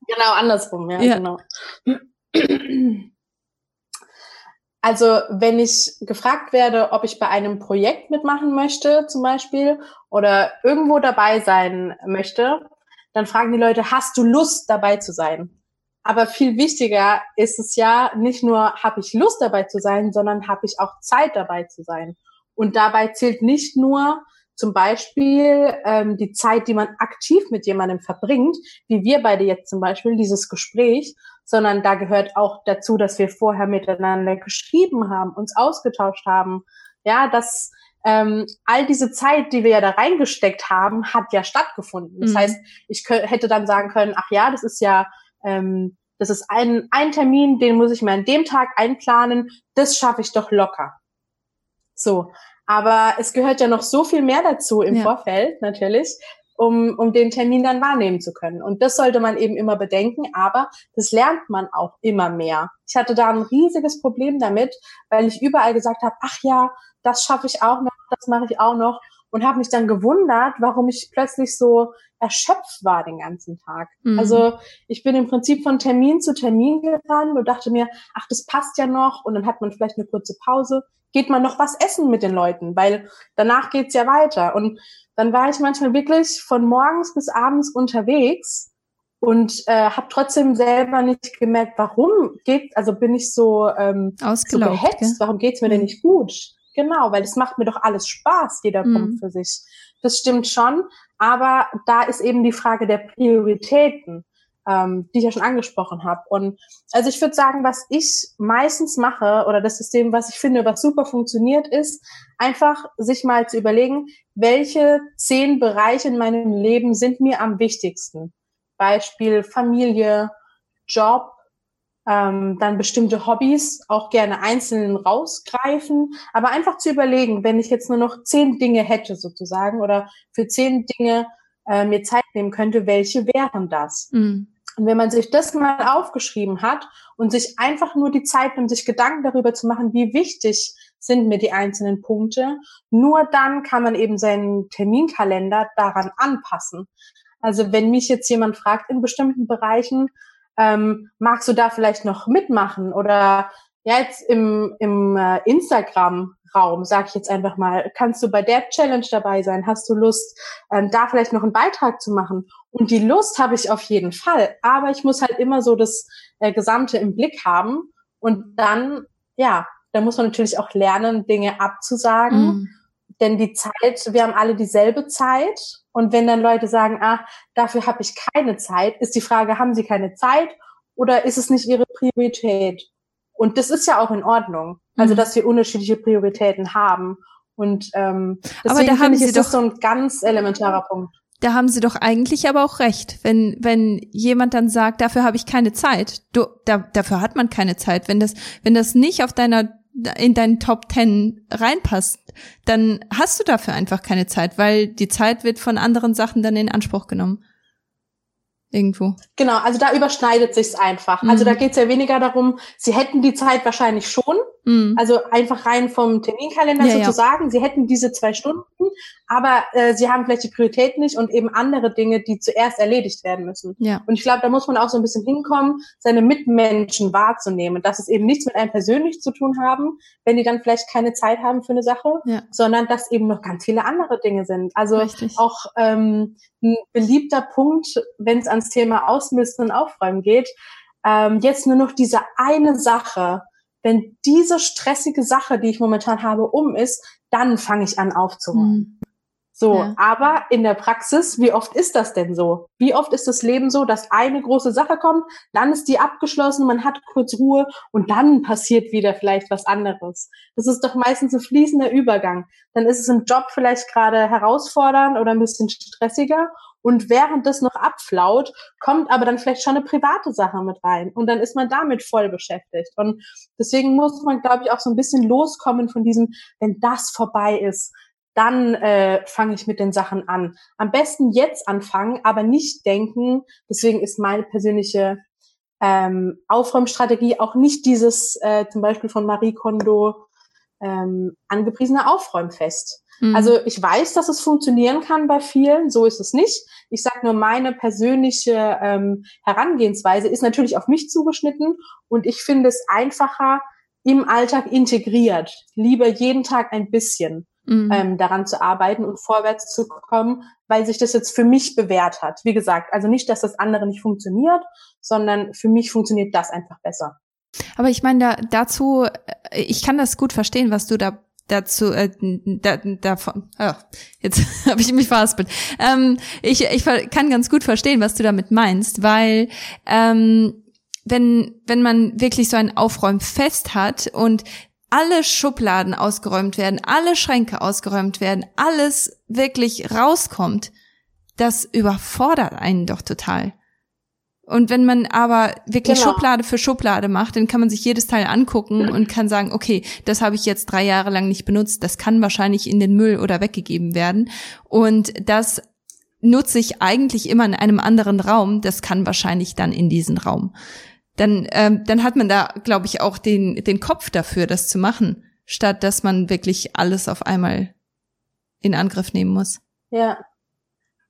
Speaker 2: Genau, andersrum, ja, ja. genau. Also wenn ich gefragt werde, ob ich bei einem Projekt mitmachen möchte, zum Beispiel, oder irgendwo dabei sein möchte, dann fragen die Leute, hast du Lust dabei zu sein? Aber viel wichtiger ist es ja nicht nur, habe ich Lust dabei zu sein, sondern habe ich auch Zeit dabei zu sein. Und dabei zählt nicht nur zum Beispiel ähm, die Zeit, die man aktiv mit jemandem verbringt, wie wir beide jetzt zum Beispiel, dieses Gespräch, sondern da gehört auch dazu, dass wir vorher miteinander geschrieben haben, uns ausgetauscht haben, ja, dass ähm, all diese Zeit, die wir ja da reingesteckt haben, hat ja stattgefunden. Das mhm. heißt, ich hätte dann sagen können, ach ja, das ist ja, ähm, das ist ein, ein Termin, den muss ich mir an dem Tag einplanen, das schaffe ich doch locker. So. Aber es gehört ja noch so viel mehr dazu im ja. Vorfeld, natürlich, um, um den Termin dann wahrnehmen zu können. Und das sollte man eben immer bedenken, aber das lernt man auch immer mehr. Ich hatte da ein riesiges Problem damit, weil ich überall gesagt habe, ach ja, das schaffe ich auch noch, das mache ich auch noch und habe mich dann gewundert, warum ich plötzlich so erschöpft war den ganzen Tag. Mhm. Also ich bin im Prinzip von Termin zu Termin gerannt und dachte mir, ach, das passt ja noch und dann hat man vielleicht eine kurze Pause, geht man noch was essen mit den Leuten, weil danach geht's ja weiter. Und dann war ich manchmal wirklich von morgens bis abends unterwegs und äh, habe trotzdem selber nicht gemerkt, warum geht, also bin ich so, ähm, so gehetzt, warum geht's mir denn mhm. nicht gut? Genau, weil es macht mir doch alles Spaß, jeder mhm. kommt für sich. Das stimmt schon, aber da ist eben die Frage der Prioritäten, ähm, die ich ja schon angesprochen habe. Und also ich würde sagen, was ich meistens mache oder das System, was ich finde, was super funktioniert, ist einfach sich mal zu überlegen, welche zehn Bereiche in meinem Leben sind mir am wichtigsten. Beispiel Familie, Job, ähm, dann bestimmte Hobbys auch gerne einzeln rausgreifen, aber einfach zu überlegen, wenn ich jetzt nur noch zehn Dinge hätte sozusagen oder für zehn Dinge äh, mir Zeit nehmen könnte, welche wären das? Mhm. Und wenn man sich das mal aufgeschrieben hat und sich einfach nur die Zeit nimmt, sich Gedanken darüber zu machen, wie wichtig sind mir die einzelnen Punkte, nur dann kann man eben seinen Terminkalender daran anpassen. Also wenn mich jetzt jemand fragt in bestimmten Bereichen, ähm, magst du da vielleicht noch mitmachen oder ja, jetzt im, im äh, Instagram Raum, sage ich jetzt einfach mal, kannst du bei der Challenge dabei sein? Hast du Lust, ähm, da vielleicht noch einen Beitrag zu machen? Und die Lust habe ich auf jeden Fall, aber ich muss halt immer so das äh, Gesamte im Blick haben und dann, ja, da muss man natürlich auch lernen, Dinge abzusagen. Mm. Denn die Zeit, wir haben alle dieselbe Zeit. Und wenn dann Leute sagen, ah, dafür habe ich keine Zeit, ist die Frage, haben sie keine Zeit oder ist es nicht ihre Priorität? Und das ist ja auch in Ordnung. Also, mhm. dass wir unterschiedliche Prioritäten haben. Und ähm, deswegen
Speaker 1: aber da haben
Speaker 2: ich,
Speaker 1: Sie
Speaker 2: ist
Speaker 1: doch,
Speaker 2: das so ein ganz elementarer Punkt.
Speaker 1: Da haben Sie doch eigentlich aber auch recht, wenn wenn jemand dann sagt, dafür habe ich keine Zeit. Du, da, dafür hat man keine Zeit. Wenn das wenn das nicht auf deiner in deinen Top Ten reinpasst, dann hast du dafür einfach keine Zeit, weil die Zeit wird von anderen Sachen dann in Anspruch genommen irgendwo.
Speaker 2: Genau, also da überschneidet sich's einfach. Mhm. Also da geht's ja weniger darum, sie hätten die Zeit wahrscheinlich schon, mhm. also einfach rein vom Terminkalender ja, sozusagen, ja. sie hätten diese zwei Stunden, aber äh, sie haben vielleicht die Priorität nicht und eben andere Dinge, die zuerst erledigt werden müssen. Ja. Und ich glaube, da muss man auch so ein bisschen hinkommen, seine Mitmenschen wahrzunehmen, dass es eben nichts mit einem persönlich zu tun haben, wenn die dann vielleicht keine Zeit haben für eine Sache, ja. sondern dass eben noch ganz viele andere Dinge sind. Also Richtig. auch ähm, ein beliebter Punkt, wenn es ans Thema Ausmisten und Aufräumen geht, ähm, jetzt nur noch diese eine Sache. Wenn diese stressige Sache, die ich momentan habe, um ist, dann fange ich an aufzuräumen. Mhm. So, ja. aber in der Praxis, wie oft ist das denn so? Wie oft ist das Leben so, dass eine große Sache kommt, dann ist die abgeschlossen, man hat kurz Ruhe und dann passiert wieder vielleicht was anderes. Das ist doch meistens ein fließender Übergang. Dann ist es im Job vielleicht gerade herausfordernd oder ein bisschen stressiger und während das noch abflaut, kommt aber dann vielleicht schon eine private Sache mit rein. Und dann ist man damit voll beschäftigt. Und deswegen muss man, glaube ich, auch so ein bisschen loskommen von diesem, wenn das vorbei ist, dann äh, fange ich mit den Sachen an. Am besten jetzt anfangen, aber nicht denken. Deswegen ist meine persönliche ähm, Aufräumstrategie auch nicht dieses äh, zum Beispiel von Marie Kondo ähm, angepriesene Aufräumfest. Mhm. Also ich weiß, dass es funktionieren kann bei vielen, so ist es nicht. Ich sage nur, meine persönliche ähm, Herangehensweise ist natürlich auf mich zugeschnitten und ich finde es einfacher im Alltag integriert. Lieber jeden Tag ein bisschen mhm. ähm, daran zu arbeiten und vorwärts zu kommen, weil sich das jetzt für mich bewährt hat. Wie gesagt, also nicht, dass das andere nicht funktioniert, sondern für mich funktioniert das einfach besser.
Speaker 1: Aber ich meine, da, dazu, äh, ich kann das gut verstehen, was du da dazu äh, da, davon oh, jetzt <laughs> habe ich mich verhaspelt ähm, ich ich kann ganz gut verstehen was du damit meinst weil ähm, wenn wenn man wirklich so ein Aufräumfest hat und alle Schubladen ausgeräumt werden, alle Schränke ausgeräumt werden, alles wirklich rauskommt, das überfordert einen doch total. Und wenn man aber wirklich genau. Schublade für Schublade macht, dann kann man sich jedes Teil angucken und kann sagen, okay, das habe ich jetzt drei Jahre lang nicht benutzt, das kann wahrscheinlich in den Müll oder weggegeben werden. Und das nutze ich eigentlich immer in einem anderen Raum, das kann wahrscheinlich dann in diesen Raum dann, ähm, dann hat man da, glaube ich, auch den, den Kopf dafür, das zu machen, statt dass man wirklich alles auf einmal in Angriff nehmen muss.
Speaker 2: Ja.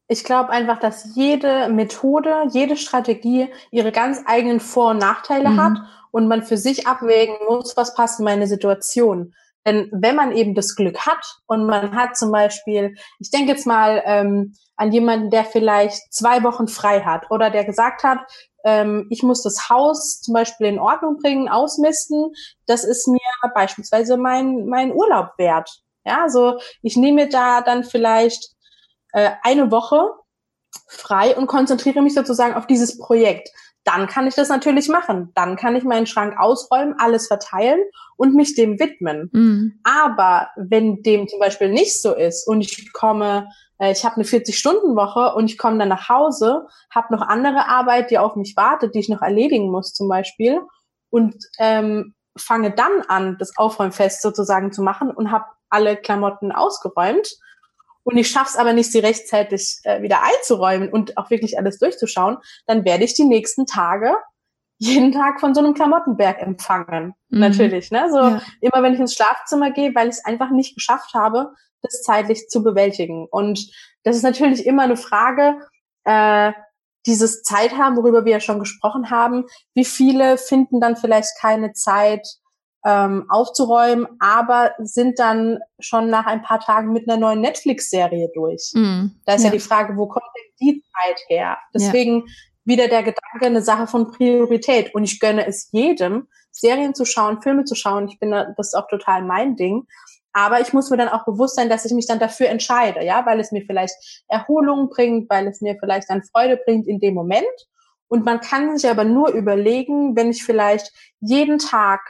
Speaker 2: Ich glaube einfach, dass jede Methode, jede Strategie ihre ganz eigenen Vor- und Nachteile mhm. hat und man für sich abwägen muss, was passt in meine Situation. Denn wenn man eben das Glück hat und man hat zum Beispiel, ich denke jetzt mal ähm, an jemanden, der vielleicht zwei Wochen frei hat oder der gesagt hat, ähm, ich muss das Haus zum Beispiel in Ordnung bringen, ausmisten. Das ist mir beispielsweise mein, mein Urlaub wert. Ja, also ich nehme da dann vielleicht äh, eine Woche frei und konzentriere mich sozusagen auf dieses Projekt. Dann kann ich das natürlich machen. Dann kann ich meinen Schrank ausräumen, alles verteilen und mich dem widmen. Mhm. Aber wenn dem zum Beispiel nicht so ist und ich komme ich habe eine 40-Stunden-Woche und ich komme dann nach Hause, habe noch andere Arbeit, die auf mich wartet, die ich noch erledigen muss zum Beispiel und ähm, fange dann an, das Aufräumfest sozusagen zu machen und habe alle Klamotten ausgeräumt und ich schaff's aber nicht, sie rechtzeitig äh, wieder einzuräumen und auch wirklich alles durchzuschauen, dann werde ich die nächsten Tage jeden Tag von so einem Klamottenberg empfangen. Mhm. Natürlich, ne? So ja. immer wenn ich ins Schlafzimmer gehe, weil ich es einfach nicht geschafft habe, das zeitlich zu bewältigen. Und das ist natürlich immer eine Frage, äh, dieses Zeit haben, worüber wir ja schon gesprochen haben. Wie viele finden dann vielleicht keine Zeit, ähm, aufzuräumen, aber sind dann schon nach ein paar Tagen mit einer neuen Netflix-Serie durch. Mm, da ist ja. ja. die Frage, wo kommt denn die Zeit her? Deswegen ja. wieder der Gedanke, eine Sache von Priorität. Und ich gönne es jedem, Serien zu schauen, Filme zu schauen. Ich bin da, das ist auch total mein Ding. Aber ich muss mir dann auch bewusst sein, dass ich mich dann dafür entscheide, ja, weil es mir vielleicht Erholung bringt, weil es mir vielleicht dann Freude bringt in dem Moment. Und man kann sich aber nur überlegen, wenn ich vielleicht jeden Tag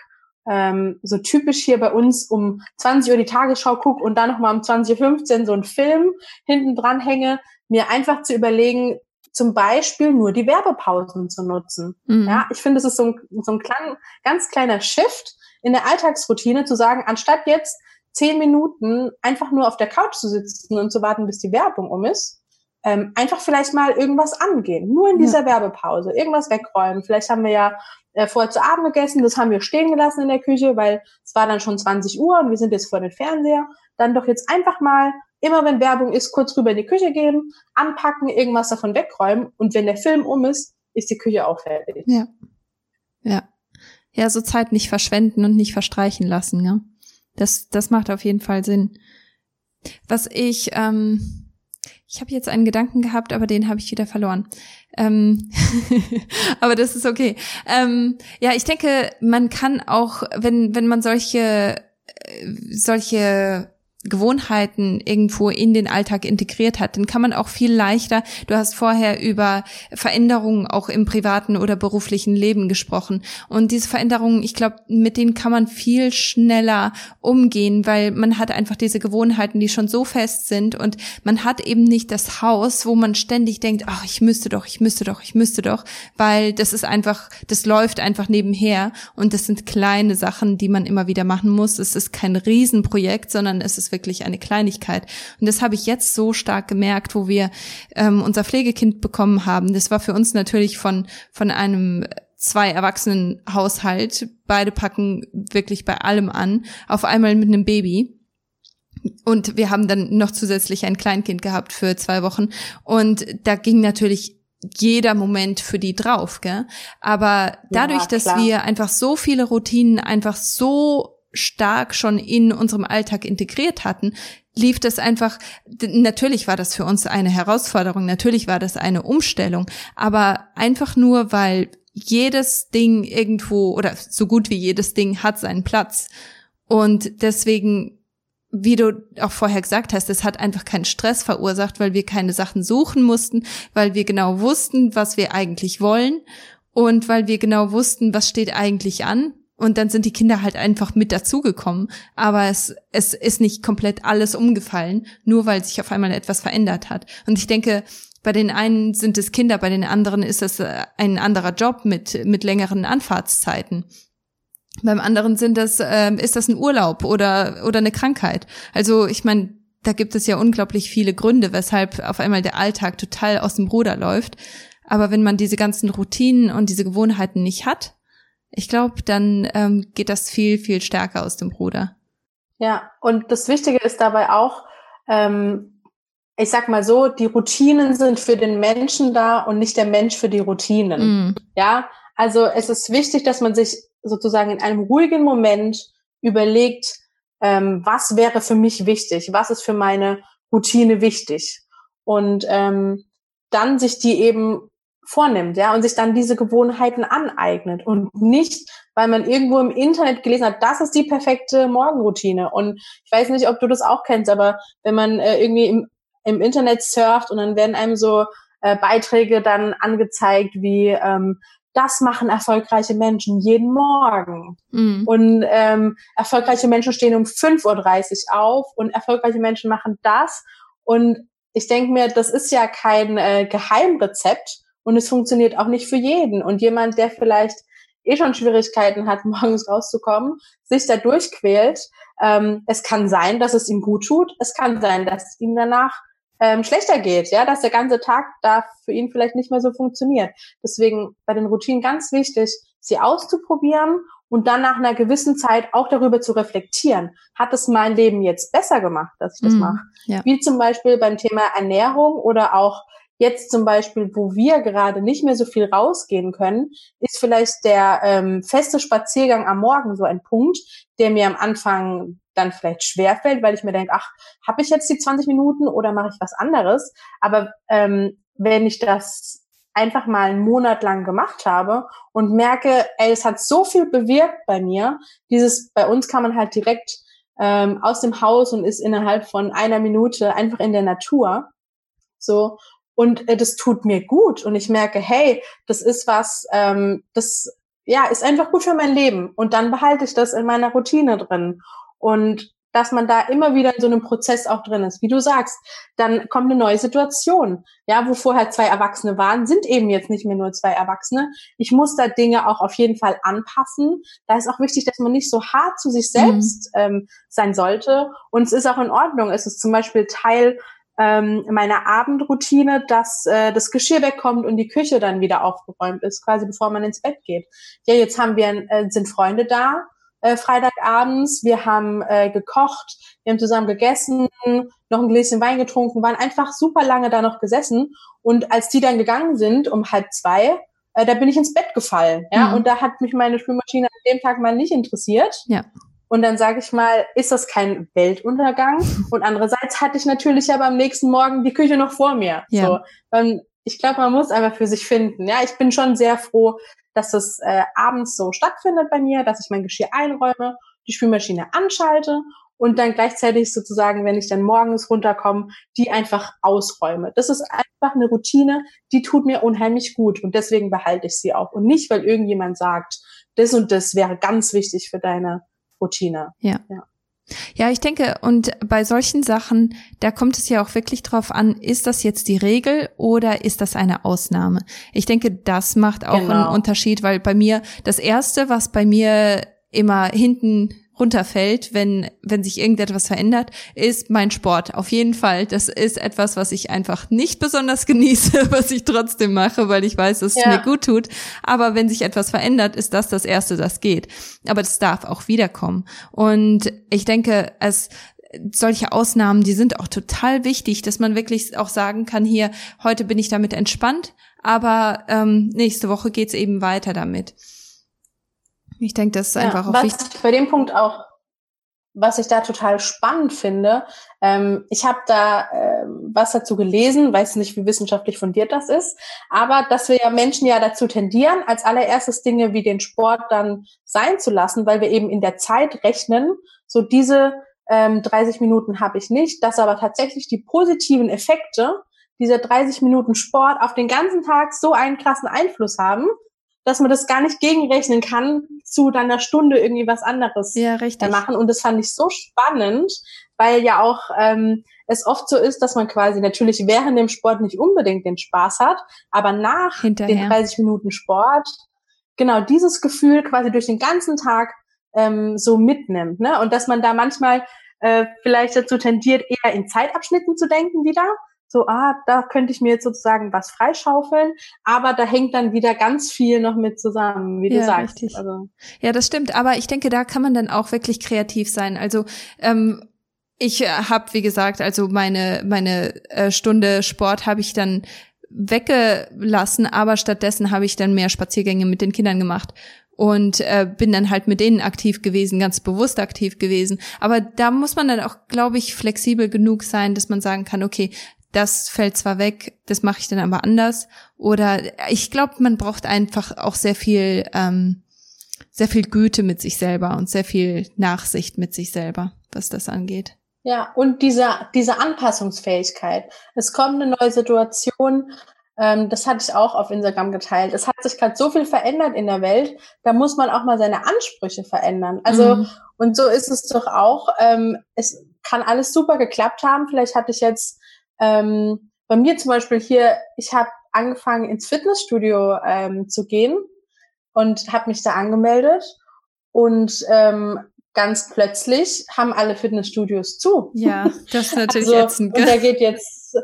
Speaker 2: ähm, so typisch hier bei uns um 20 Uhr die Tagesschau gucke und dann nochmal um 20.15 Uhr so einen Film hinten dran hänge, mir einfach zu überlegen, zum Beispiel nur die Werbepausen zu nutzen. Mhm. Ja, ich finde, es ist so ein, so ein klein, ganz kleiner Shift in der Alltagsroutine zu sagen, anstatt jetzt zehn Minuten einfach nur auf der Couch zu sitzen und zu warten, bis die Werbung um ist, ähm, einfach vielleicht mal irgendwas angehen. Nur in dieser ja. Werbepause. Irgendwas wegräumen. Vielleicht haben wir ja äh, vorher zu Abend gegessen, das haben wir stehen gelassen in der Küche, weil es war dann schon 20 Uhr und wir sind jetzt vor den Fernseher. Dann doch jetzt einfach mal, immer wenn Werbung ist, kurz rüber in die Küche gehen, anpacken, irgendwas davon wegräumen und wenn der Film um ist, ist die Küche auch fertig.
Speaker 1: Ja. Ja. Ja, so Zeit nicht verschwenden und nicht verstreichen lassen, ja. Das, das macht auf jeden Fall Sinn. Was ich, ähm, ich habe jetzt einen Gedanken gehabt, aber den habe ich wieder verloren. Ähm, <laughs> aber das ist okay. Ähm, ja, ich denke, man kann auch, wenn wenn man solche äh, solche Gewohnheiten irgendwo in den Alltag integriert hat, dann kann man auch viel leichter, du hast vorher über Veränderungen auch im privaten oder beruflichen Leben gesprochen. Und diese Veränderungen, ich glaube, mit denen kann man viel schneller umgehen, weil man hat einfach diese Gewohnheiten, die schon so fest sind und man hat eben nicht das Haus, wo man ständig denkt, ach, ich müsste doch, ich müsste doch, ich müsste doch, weil das ist einfach, das läuft einfach nebenher und das sind kleine Sachen, die man immer wieder machen muss. Es ist kein Riesenprojekt, sondern es ist wirklich eine Kleinigkeit. Und das habe ich jetzt so stark gemerkt, wo wir ähm, unser Pflegekind bekommen haben. Das war für uns natürlich von, von einem zwei Erwachsenen Haushalt. Beide packen wirklich bei allem an. Auf einmal mit einem Baby. Und wir haben dann noch zusätzlich ein Kleinkind gehabt für zwei Wochen. Und da ging natürlich jeder Moment für die drauf, gell? Aber dadurch, ja, dass wir einfach so viele Routinen einfach so stark schon in unserem Alltag integriert hatten, lief das einfach, natürlich war das für uns eine Herausforderung, natürlich war das eine Umstellung, aber einfach nur, weil jedes Ding irgendwo oder so gut wie jedes Ding hat seinen Platz. Und deswegen, wie du auch vorher gesagt hast, es hat einfach keinen Stress verursacht, weil wir keine Sachen suchen mussten, weil wir genau wussten, was wir eigentlich wollen und weil wir genau wussten, was steht eigentlich an und dann sind die Kinder halt einfach mit dazugekommen. Aber es, es ist nicht komplett alles umgefallen, nur weil sich auf einmal etwas verändert hat. Und ich denke, bei den einen sind es Kinder, bei den anderen ist es äh, ein anderer Job mit, mit längeren Anfahrtszeiten. Beim anderen sind das, äh, ist das ein Urlaub oder, oder eine Krankheit. Also ich meine, da gibt es ja unglaublich viele Gründe, weshalb auf einmal der Alltag total aus dem Ruder läuft. Aber wenn man diese ganzen Routinen und diese Gewohnheiten nicht hat, ich glaube, dann ähm, geht das viel, viel stärker aus dem Ruder.
Speaker 2: Ja, und das Wichtige ist dabei auch, ähm, ich sag mal so, die Routinen sind für den Menschen da und nicht der Mensch für die Routinen. Mm. Ja, also es ist wichtig, dass man sich sozusagen in einem ruhigen Moment überlegt, ähm, was wäre für mich wichtig, was ist für meine Routine wichtig und ähm, dann sich die eben vornimmt, ja, und sich dann diese Gewohnheiten aneignet und nicht, weil man irgendwo im Internet gelesen hat, das ist die perfekte Morgenroutine. Und ich weiß nicht, ob du das auch kennst, aber wenn man äh, irgendwie im, im Internet surft und dann werden einem so äh, Beiträge dann angezeigt wie ähm, das machen erfolgreiche Menschen jeden Morgen. Mhm. Und ähm, erfolgreiche Menschen stehen um 5.30 Uhr auf und erfolgreiche Menschen machen das. Und ich denke mir, das ist ja kein äh, Geheimrezept, und es funktioniert auch nicht für jeden. Und jemand, der vielleicht eh schon Schwierigkeiten hat, <laughs> morgens rauszukommen, sich da durchquält, ähm, es kann sein, dass es ihm gut tut. Es kann sein, dass es ihm danach ähm, schlechter geht, ja, dass der ganze Tag da für ihn vielleicht nicht mehr so funktioniert. Deswegen bei den Routinen ganz wichtig, sie auszuprobieren und dann nach einer gewissen Zeit auch darüber zu reflektieren. Hat es mein Leben jetzt besser gemacht, dass ich das mm, mache? Ja. Wie zum Beispiel beim Thema Ernährung oder auch Jetzt zum Beispiel, wo wir gerade nicht mehr so viel rausgehen können, ist vielleicht der ähm, feste Spaziergang am Morgen so ein Punkt, der mir am Anfang dann vielleicht schwerfällt, weil ich mir denke, ach, habe ich jetzt die 20 Minuten oder mache ich was anderes? Aber ähm, wenn ich das einfach mal einen Monat lang gemacht habe und merke, ey, es hat so viel bewirkt bei mir. Dieses, bei uns kann man halt direkt ähm, aus dem Haus und ist innerhalb von einer Minute einfach in der Natur. So. Und äh, das tut mir gut. Und ich merke, hey, das ist was, ähm, das ja, ist einfach gut für mein Leben. Und dann behalte ich das in meiner Routine drin. Und dass man da immer wieder in so einem Prozess auch drin ist. Wie du sagst, dann kommt eine neue Situation. Ja, wo vorher zwei Erwachsene waren, sind eben jetzt nicht mehr nur zwei Erwachsene. Ich muss da Dinge auch auf jeden Fall anpassen. Da ist auch wichtig, dass man nicht so hart zu sich selbst mhm. ähm, sein sollte. Und es ist auch in Ordnung. Es ist zum Beispiel Teil ähm, meiner Abendroutine, dass äh, das Geschirr wegkommt und die Küche dann wieder aufgeräumt ist, quasi bevor man ins Bett geht. Ja, jetzt haben wir, äh, sind Freunde da äh, Freitagabends. Wir haben äh, gekocht, wir haben zusammen gegessen, noch ein Gläschen Wein getrunken, waren einfach super lange da noch gesessen. Und als die dann gegangen sind um halb zwei, äh, da bin ich ins Bett gefallen. Ja, mhm. und da hat mich meine Spülmaschine an dem Tag mal nicht interessiert.
Speaker 1: Ja.
Speaker 2: Und dann sage ich mal, ist das kein Weltuntergang? Und andererseits hatte ich natürlich aber am nächsten Morgen die Küche noch vor mir. Ja. So, ähm, ich glaube, man muss einfach für sich finden. Ja, ich bin schon sehr froh, dass es äh, abends so stattfindet bei mir, dass ich mein Geschirr einräume, die Spülmaschine anschalte und dann gleichzeitig sozusagen, wenn ich dann morgens runterkomme, die einfach ausräume. Das ist einfach eine Routine, die tut mir unheimlich gut und deswegen behalte ich sie auch. Und nicht, weil irgendjemand sagt, das und das wäre ganz wichtig für deine Routine.
Speaker 1: Ja. ja. Ja, ich denke, und bei solchen Sachen, da kommt es ja auch wirklich drauf an, ist das jetzt die Regel oder ist das eine Ausnahme? Ich denke, das macht auch genau. einen Unterschied, weil bei mir das erste, was bei mir immer hinten runterfällt, wenn, wenn sich irgendetwas verändert, ist mein Sport. Auf jeden Fall. Das ist etwas, was ich einfach nicht besonders <laughs> genieße, was ich trotzdem mache, weil ich weiß, dass es mir gut tut. Aber wenn sich etwas verändert, ist das das Erste, das geht. Aber das darf auch wiederkommen. Und ich denke, es, solche Ausnahmen, die sind auch total wichtig, dass man wirklich auch sagen kann, hier, heute bin ich damit entspannt, aber ähm, nächste Woche geht's eben weiter damit. Ich denke, das ist ja, einfach auch
Speaker 2: was
Speaker 1: wichtig.
Speaker 2: Bei dem Punkt auch, was ich da total spannend finde, ähm, ich habe da äh, was dazu gelesen, weiß nicht, wie wissenschaftlich fundiert das ist, aber dass wir ja Menschen ja dazu tendieren, als allererstes Dinge wie den Sport dann sein zu lassen, weil wir eben in der Zeit rechnen, so diese ähm, 30 Minuten habe ich nicht, dass aber tatsächlich die positiven Effekte dieser 30 Minuten Sport auf den ganzen Tag so einen krassen Einfluss haben, dass man das gar nicht gegenrechnen kann zu deiner Stunde irgendwie was anderes
Speaker 1: ja, richtig.
Speaker 2: machen. Und das fand ich so spannend, weil ja auch ähm, es oft so ist, dass man quasi natürlich während dem Sport nicht unbedingt den Spaß hat, aber nach
Speaker 1: Hinterher.
Speaker 2: den 30 Minuten Sport genau dieses Gefühl quasi durch den ganzen Tag ähm, so mitnimmt. Ne? Und dass man da manchmal äh, vielleicht dazu tendiert, eher in Zeitabschnitten zu denken wieder so, ah, da könnte ich mir jetzt sozusagen was freischaufeln, aber da hängt dann wieder ganz viel noch mit zusammen, wie du sagst.
Speaker 1: Richtig. Also. Ja, das stimmt, aber ich denke, da kann man dann auch wirklich kreativ sein. Also ähm, ich äh, habe, wie gesagt, also meine meine äh, Stunde Sport habe ich dann weggelassen, aber stattdessen habe ich dann mehr Spaziergänge mit den Kindern gemacht und äh, bin dann halt mit denen aktiv gewesen, ganz bewusst aktiv gewesen. Aber da muss man dann auch, glaube ich, flexibel genug sein, dass man sagen kann, okay, das fällt zwar weg, das mache ich dann aber anders. Oder ich glaube, man braucht einfach auch sehr viel, ähm, sehr viel Güte mit sich selber und sehr viel Nachsicht mit sich selber, was das angeht.
Speaker 2: Ja, und diese, diese Anpassungsfähigkeit. Es kommt eine neue Situation, ähm, das hatte ich auch auf Instagram geteilt. Es hat sich gerade so viel verändert in der Welt, da muss man auch mal seine Ansprüche verändern. Also, mhm. und so ist es doch auch. Ähm, es kann alles super geklappt haben. Vielleicht hatte ich jetzt ähm, bei mir zum Beispiel hier, ich habe angefangen ins Fitnessstudio ähm, zu gehen und habe mich da angemeldet und ähm, ganz plötzlich haben alle Fitnessstudios zu.
Speaker 1: Ja, <laughs> das ist natürlich
Speaker 2: also,
Speaker 1: ätzend.
Speaker 2: Und da geht jetzt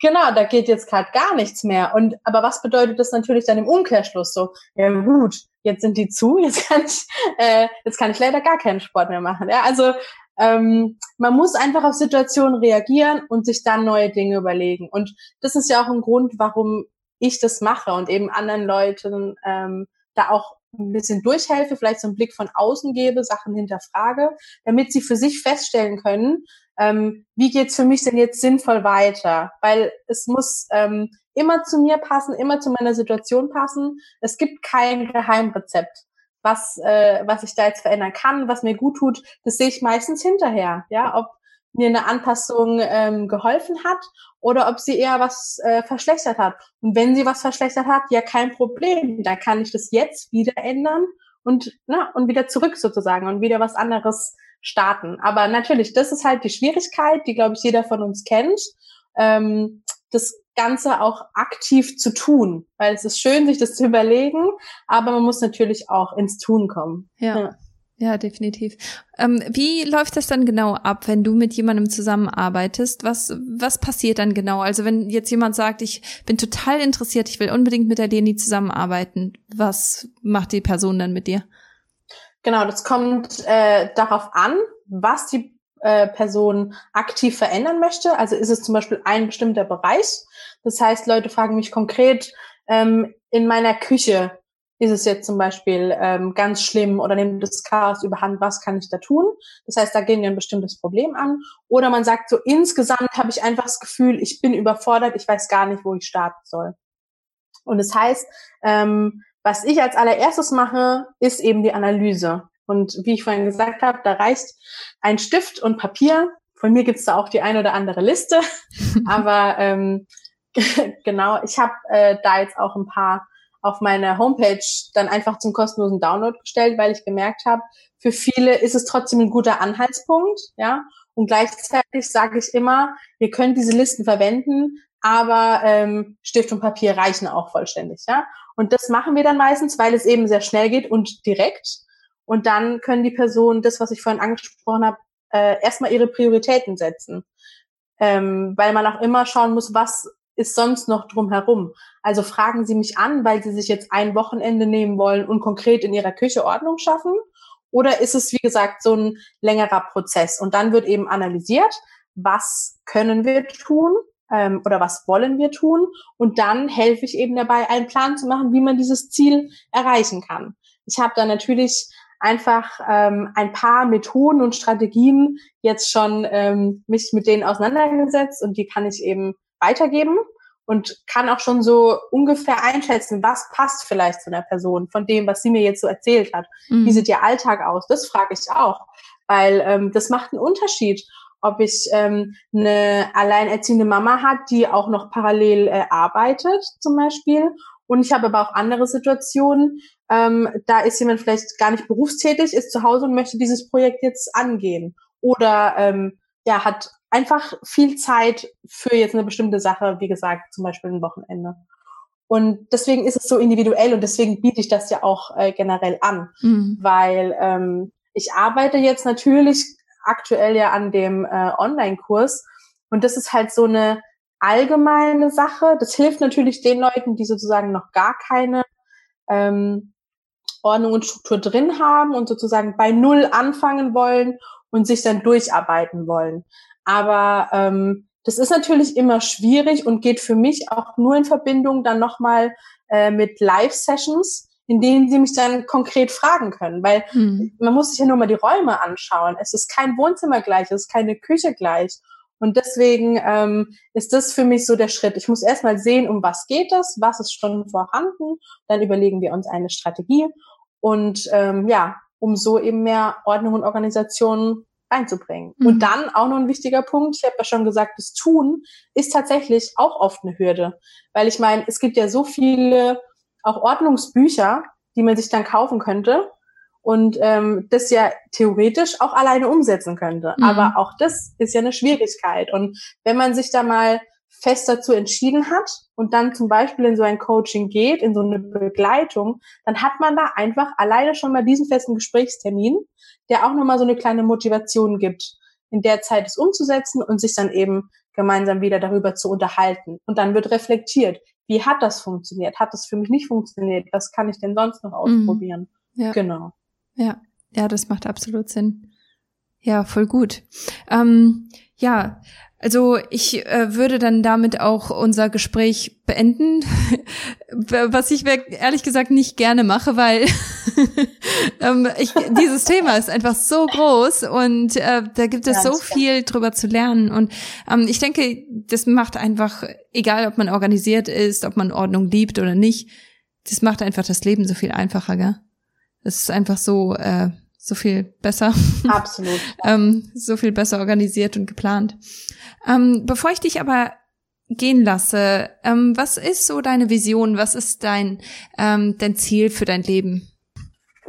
Speaker 2: genau, da geht jetzt gerade gar nichts mehr. Und aber was bedeutet das natürlich dann im Umkehrschluss so? Ja gut, jetzt sind die zu, jetzt kann ich äh, jetzt kann ich leider gar keinen Sport mehr machen. Ja, also ähm, man muss einfach auf Situationen reagieren und sich dann neue Dinge überlegen. Und das ist ja auch ein Grund, warum ich das mache und eben anderen Leuten ähm, da auch ein bisschen durchhelfe, vielleicht so einen Blick von außen gebe, Sachen hinterfrage, damit sie für sich feststellen können, ähm, wie geht's für mich denn jetzt sinnvoll weiter? Weil es muss ähm, immer zu mir passen, immer zu meiner Situation passen. Es gibt kein Geheimrezept. Was, äh, was ich da jetzt verändern kann, was mir gut tut, das sehe ich meistens hinterher. Ja, ob mir eine Anpassung ähm, geholfen hat oder ob sie eher was äh, verschlechtert hat. Und wenn sie was verschlechtert hat, ja kein Problem. Da kann ich das jetzt wieder ändern und na, und wieder zurück sozusagen und wieder was anderes starten. Aber natürlich, das ist halt die Schwierigkeit, die glaube ich jeder von uns kennt. Ähm, das Ganze auch aktiv zu tun, weil es ist schön, sich das zu überlegen, aber man muss natürlich auch ins Tun kommen.
Speaker 1: ja. ja. Ja, definitiv. Ähm, wie läuft das dann genau ab, wenn du mit jemandem zusammenarbeitest? Was, was passiert dann genau? Also wenn jetzt jemand sagt, ich bin total interessiert, ich will unbedingt mit der Leni zusammenarbeiten, was macht die Person dann mit dir?
Speaker 2: Genau, das kommt äh, darauf an, was die äh, Person aktiv verändern möchte. Also ist es zum Beispiel ein bestimmter Bereich. Das heißt, Leute fragen mich konkret, ähm, in meiner Küche ist es jetzt zum Beispiel ähm, ganz schlimm oder nimmt das Chaos überhand, was kann ich da tun? Das heißt, da gehen wir ein bestimmtes Problem an. Oder man sagt so, insgesamt habe ich einfach das Gefühl, ich bin überfordert, ich weiß gar nicht, wo ich starten soll. Und das heißt, ähm, was ich als allererstes mache, ist eben die Analyse. Und wie ich vorhin gesagt habe, da reicht ein Stift und Papier. Von mir gibt's da auch die eine oder andere Liste. <laughs> Aber ähm, <laughs> genau, ich habe äh, da jetzt auch ein paar auf meiner Homepage dann einfach zum kostenlosen Download gestellt, weil ich gemerkt habe, für viele ist es trotzdem ein guter Anhaltspunkt, ja. Und gleichzeitig sage ich immer, ihr könnt diese Listen verwenden, aber ähm, Stift und Papier reichen auch vollständig, ja. Und das machen wir dann meistens, weil es eben sehr schnell geht und direkt. Und dann können die Personen das, was ich vorhin angesprochen habe, äh, erstmal ihre Prioritäten setzen. Ähm, weil man auch immer schauen muss, was ist sonst noch drumherum? Also fragen Sie mich an, weil Sie sich jetzt ein Wochenende nehmen wollen und konkret in Ihrer Küche Ordnung schaffen? Oder ist es, wie gesagt, so ein längerer Prozess? Und dann wird eben analysiert, was können wir tun ähm, oder was wollen wir tun? Und dann helfe ich eben dabei, einen Plan zu machen, wie man dieses Ziel erreichen kann. Ich habe da natürlich einfach ähm, ein paar Methoden und Strategien jetzt schon ähm, mich mit denen auseinandergesetzt und die kann ich eben weitergeben und kann auch schon so ungefähr einschätzen, was passt vielleicht zu einer Person von dem, was sie mir jetzt so erzählt hat. Mhm. Wie sieht ihr Alltag aus? Das frage ich auch, weil ähm, das macht einen Unterschied, ob ich ähm, eine alleinerziehende Mama hat, die auch noch parallel äh, arbeitet zum Beispiel. Und ich habe aber auch andere Situationen, ähm, da ist jemand vielleicht gar nicht berufstätig, ist zu Hause und möchte dieses Projekt jetzt angehen. Oder ähm, ja, hat einfach viel Zeit für jetzt eine bestimmte Sache, wie gesagt, zum Beispiel ein Wochenende. Und deswegen ist es so individuell und deswegen biete ich das ja auch äh, generell an, mhm. weil ähm, ich arbeite jetzt natürlich aktuell ja an dem äh, Online-Kurs und das ist halt so eine allgemeine Sache. Das hilft natürlich den Leuten, die sozusagen noch gar keine ähm, Ordnung und Struktur drin haben und sozusagen bei Null anfangen wollen und sich dann durcharbeiten wollen. Aber ähm, das ist natürlich immer schwierig und geht für mich auch nur in Verbindung dann nochmal äh, mit Live-Sessions, in denen sie mich dann konkret fragen können. Weil hm. man muss sich ja nur mal die Räume anschauen. Es ist kein Wohnzimmer gleich, es ist keine Küche gleich. Und deswegen ähm, ist das für mich so der Schritt. Ich muss erstmal sehen, um was geht es, was ist schon vorhanden. Dann überlegen wir uns eine Strategie. Und ähm, ja, um so eben mehr Ordnung und Organisation einzubringen. Mhm. Und dann auch noch ein wichtiger Punkt, ich habe ja schon gesagt, das Tun ist tatsächlich auch oft eine Hürde. Weil ich meine, es gibt ja so viele auch Ordnungsbücher, die man sich dann kaufen könnte und ähm, das ja theoretisch auch alleine umsetzen könnte. Mhm. Aber auch das ist ja eine Schwierigkeit. Und wenn man sich da mal fest dazu entschieden hat und dann zum Beispiel in so ein Coaching geht, in so eine Begleitung, dann hat man da einfach alleine schon mal diesen festen Gesprächstermin, der auch nochmal so eine kleine Motivation gibt, in der Zeit es umzusetzen und sich dann eben gemeinsam wieder darüber zu unterhalten. Und dann wird reflektiert, wie hat das funktioniert? Hat das für mich nicht funktioniert? Was kann ich denn sonst noch mhm. ausprobieren?
Speaker 1: Ja.
Speaker 2: Genau.
Speaker 1: Ja, ja, das macht absolut Sinn. Ja, voll gut. Ähm, ja, also ich äh, würde dann damit auch unser Gespräch beenden, <laughs> was ich ehrlich gesagt nicht gerne mache, weil <laughs> ähm, ich, dieses Thema ist einfach so groß und äh, da gibt es so viel drüber zu lernen. Und ähm, ich denke, das macht einfach, egal ob man organisiert ist, ob man Ordnung liebt oder nicht, das macht einfach das Leben so viel einfacher, gell? Das ist einfach so, äh, so viel besser. <laughs>
Speaker 2: Absolut.
Speaker 1: ähm, so viel besser organisiert und geplant. Ähm, bevor ich dich aber gehen lasse, ähm, was ist so deine Vision? Was ist dein, ähm, dein Ziel für dein Leben?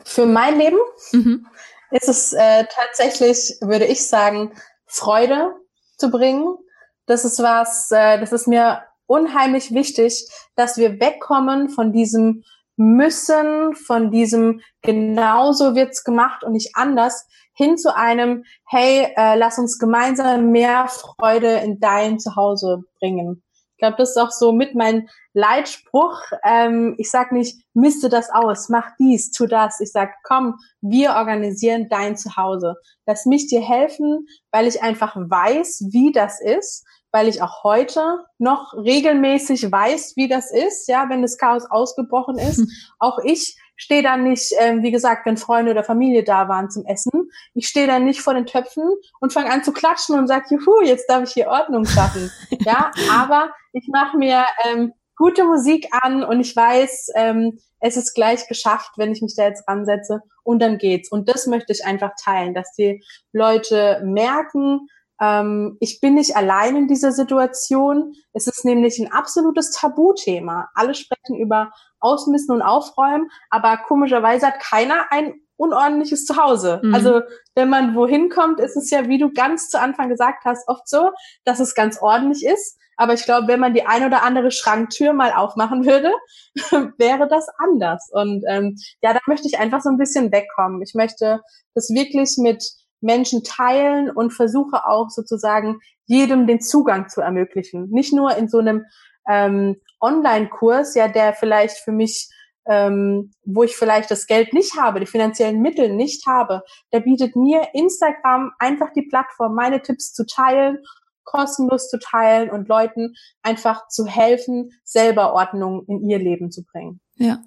Speaker 2: Für mein Leben mhm. ist es äh, tatsächlich, würde ich sagen, Freude zu bringen. Das ist was, äh, das ist mir unheimlich wichtig, dass wir wegkommen von diesem müssen, von diesem genauso wird's gemacht und nicht anders, hin zu einem, hey, äh, lass uns gemeinsam mehr Freude in dein Zuhause bringen. Ich glaube, das ist auch so mit mein Leitspruch. Ähm, ich sag nicht, miste das aus, mach dies, tu das. Ich sag, komm, wir organisieren dein Zuhause. Lass mich dir helfen, weil ich einfach weiß, wie das ist weil ich auch heute noch regelmäßig weiß, wie das ist, ja, wenn das Chaos ausgebrochen ist. Hm. <laughs> Auch ich stehe dann nicht, ähm, wie gesagt, wenn Freunde oder Familie da waren zum Essen, ich stehe dann nicht vor den Töpfen und fange an zu klatschen und sage, juhu, jetzt darf ich hier Ordnung schaffen. <laughs> ja, aber ich mache mir ähm, gute Musik an und ich weiß, ähm, es ist gleich geschafft, wenn ich mich da jetzt ransetze und dann geht's. Und das möchte ich einfach teilen, dass die Leute merken, ähm, ich bin nicht allein in dieser Situation. Es ist nämlich ein absolutes Tabuthema. Alle sprechen über Ausmisten und Aufräumen, aber komischerweise hat keiner ein unordentliches Zuhause. Mhm. Also wenn man wohin kommt, ist es ja, wie du ganz zu Anfang gesagt hast, oft so, dass es ganz ordentlich ist. Aber ich glaube, wenn man die ein oder andere Schranktür mal aufmachen würde, <laughs> wäre das anders. Und ähm, ja, da möchte ich einfach so ein bisschen wegkommen. Ich möchte das wirklich mit Menschen teilen und versuche auch sozusagen jedem den Zugang zu ermöglichen. Nicht nur in so einem ähm, Online-Kurs, ja, der vielleicht für mich, ähm, wo ich vielleicht das Geld nicht habe, die finanziellen Mittel nicht habe, der bietet mir Instagram einfach die Plattform, meine Tipps zu teilen, kostenlos zu teilen und Leuten einfach zu helfen, selber Ordnung in ihr Leben zu bringen.
Speaker 1: Ja,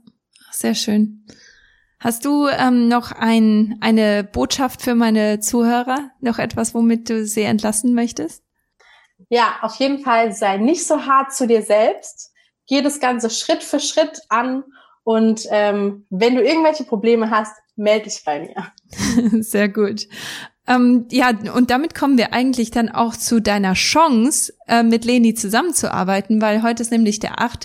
Speaker 1: sehr schön. Hast du ähm, noch ein, eine Botschaft für meine Zuhörer? Noch etwas, womit du sie entlassen möchtest?
Speaker 2: Ja, auf jeden Fall sei nicht so hart zu dir selbst. Geh das Ganze Schritt für Schritt an und ähm, wenn du irgendwelche Probleme hast, melde dich bei
Speaker 1: mir. <laughs> Sehr gut. Ähm, ja, und damit kommen wir eigentlich dann auch zu deiner Chance, äh, mit Leni zusammenzuarbeiten, weil heute ist nämlich der 8.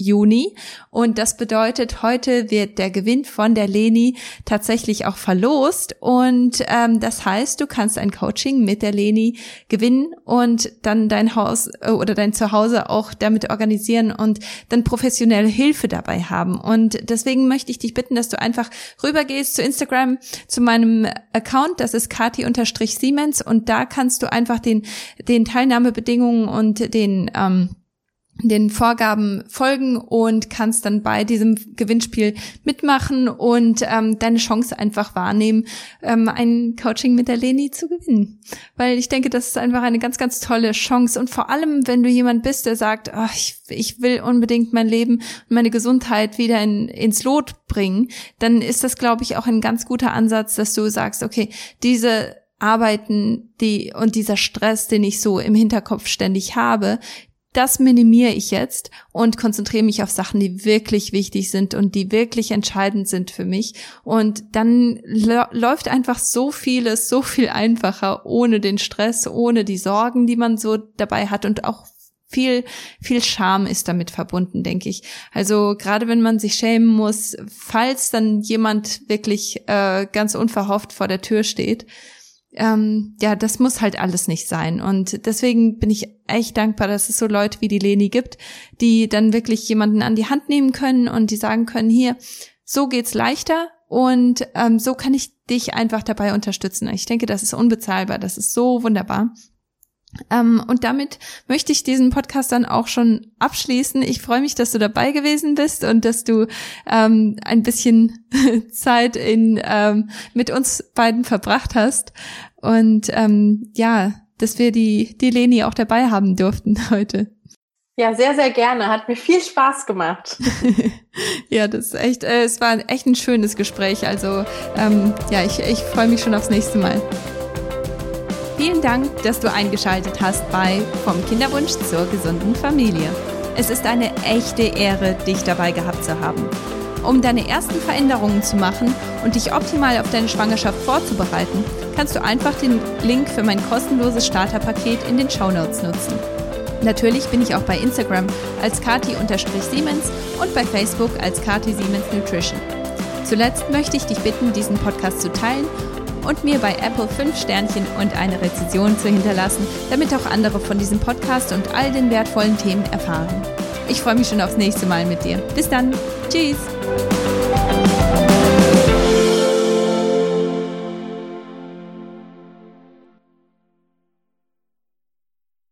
Speaker 1: Juni. Und das bedeutet, heute wird der Gewinn von der Leni tatsächlich auch verlost. Und ähm, das heißt, du kannst ein Coaching mit der Leni gewinnen und dann dein Haus äh, oder dein Zuhause auch damit organisieren und dann professionelle Hilfe dabei haben. Und deswegen möchte ich dich bitten, dass du einfach rübergehst zu Instagram, zu meinem Account, das ist kati-siemens und da kannst du einfach den, den Teilnahmebedingungen und den ähm, den Vorgaben folgen und kannst dann bei diesem Gewinnspiel mitmachen und ähm, deine Chance einfach wahrnehmen, ähm, ein Coaching mit der Leni zu gewinnen. Weil ich denke, das ist einfach eine ganz, ganz tolle Chance. Und vor allem, wenn du jemand bist, der sagt, oh, ich, ich will unbedingt mein Leben und meine Gesundheit wieder in, ins Lot bringen, dann ist das, glaube ich, auch ein ganz guter Ansatz, dass du sagst, okay, diese Arbeiten, die und dieser Stress, den ich so im Hinterkopf ständig habe, das minimiere ich jetzt und konzentriere mich auf Sachen, die wirklich wichtig sind und die wirklich entscheidend sind für mich. Und dann läuft einfach so vieles so viel einfacher, ohne den Stress, ohne die Sorgen, die man so dabei hat und auch viel, viel Scham ist damit verbunden, denke ich. Also gerade wenn man sich schämen muss, falls dann jemand wirklich äh, ganz unverhofft vor der Tür steht, ähm, ja, das muss halt alles nicht sein. Und deswegen bin ich echt dankbar, dass es so Leute wie die Leni gibt, die dann wirklich jemanden an die Hand nehmen können und die sagen können, hier, so geht's leichter und ähm, so kann ich dich einfach dabei unterstützen. Ich denke, das ist unbezahlbar, das ist so wunderbar. Ähm, und damit möchte ich diesen Podcast dann auch schon abschließen. Ich freue mich, dass du dabei gewesen bist und dass du ähm, ein bisschen <laughs> Zeit in, ähm, mit uns beiden verbracht hast. Und ähm, ja, dass wir die, die Leni auch dabei haben durften <laughs> heute.
Speaker 2: Ja, sehr, sehr gerne. Hat mir viel Spaß gemacht. <laughs>
Speaker 1: ja, das ist echt, äh, es war echt ein schönes Gespräch. Also ähm, ja, ich, ich freue mich schon aufs nächste Mal. Vielen Dank, dass du eingeschaltet hast bei Vom Kinderwunsch zur gesunden Familie. Es ist eine echte Ehre, dich dabei gehabt zu haben. Um deine ersten Veränderungen zu machen und dich optimal auf deine Schwangerschaft vorzubereiten, kannst du einfach den Link für mein kostenloses Starterpaket in den Shownotes nutzen. Natürlich bin ich auch bei Instagram als kati-siemens und bei Facebook als Kati Siemens Nutrition. Zuletzt möchte ich dich bitten, diesen Podcast zu teilen und mir bei Apple 5 Sternchen und eine Rezension zu hinterlassen, damit auch andere von diesem Podcast und all den wertvollen Themen erfahren. Ich freue mich schon aufs nächste Mal mit dir. Bis dann. Tschüss.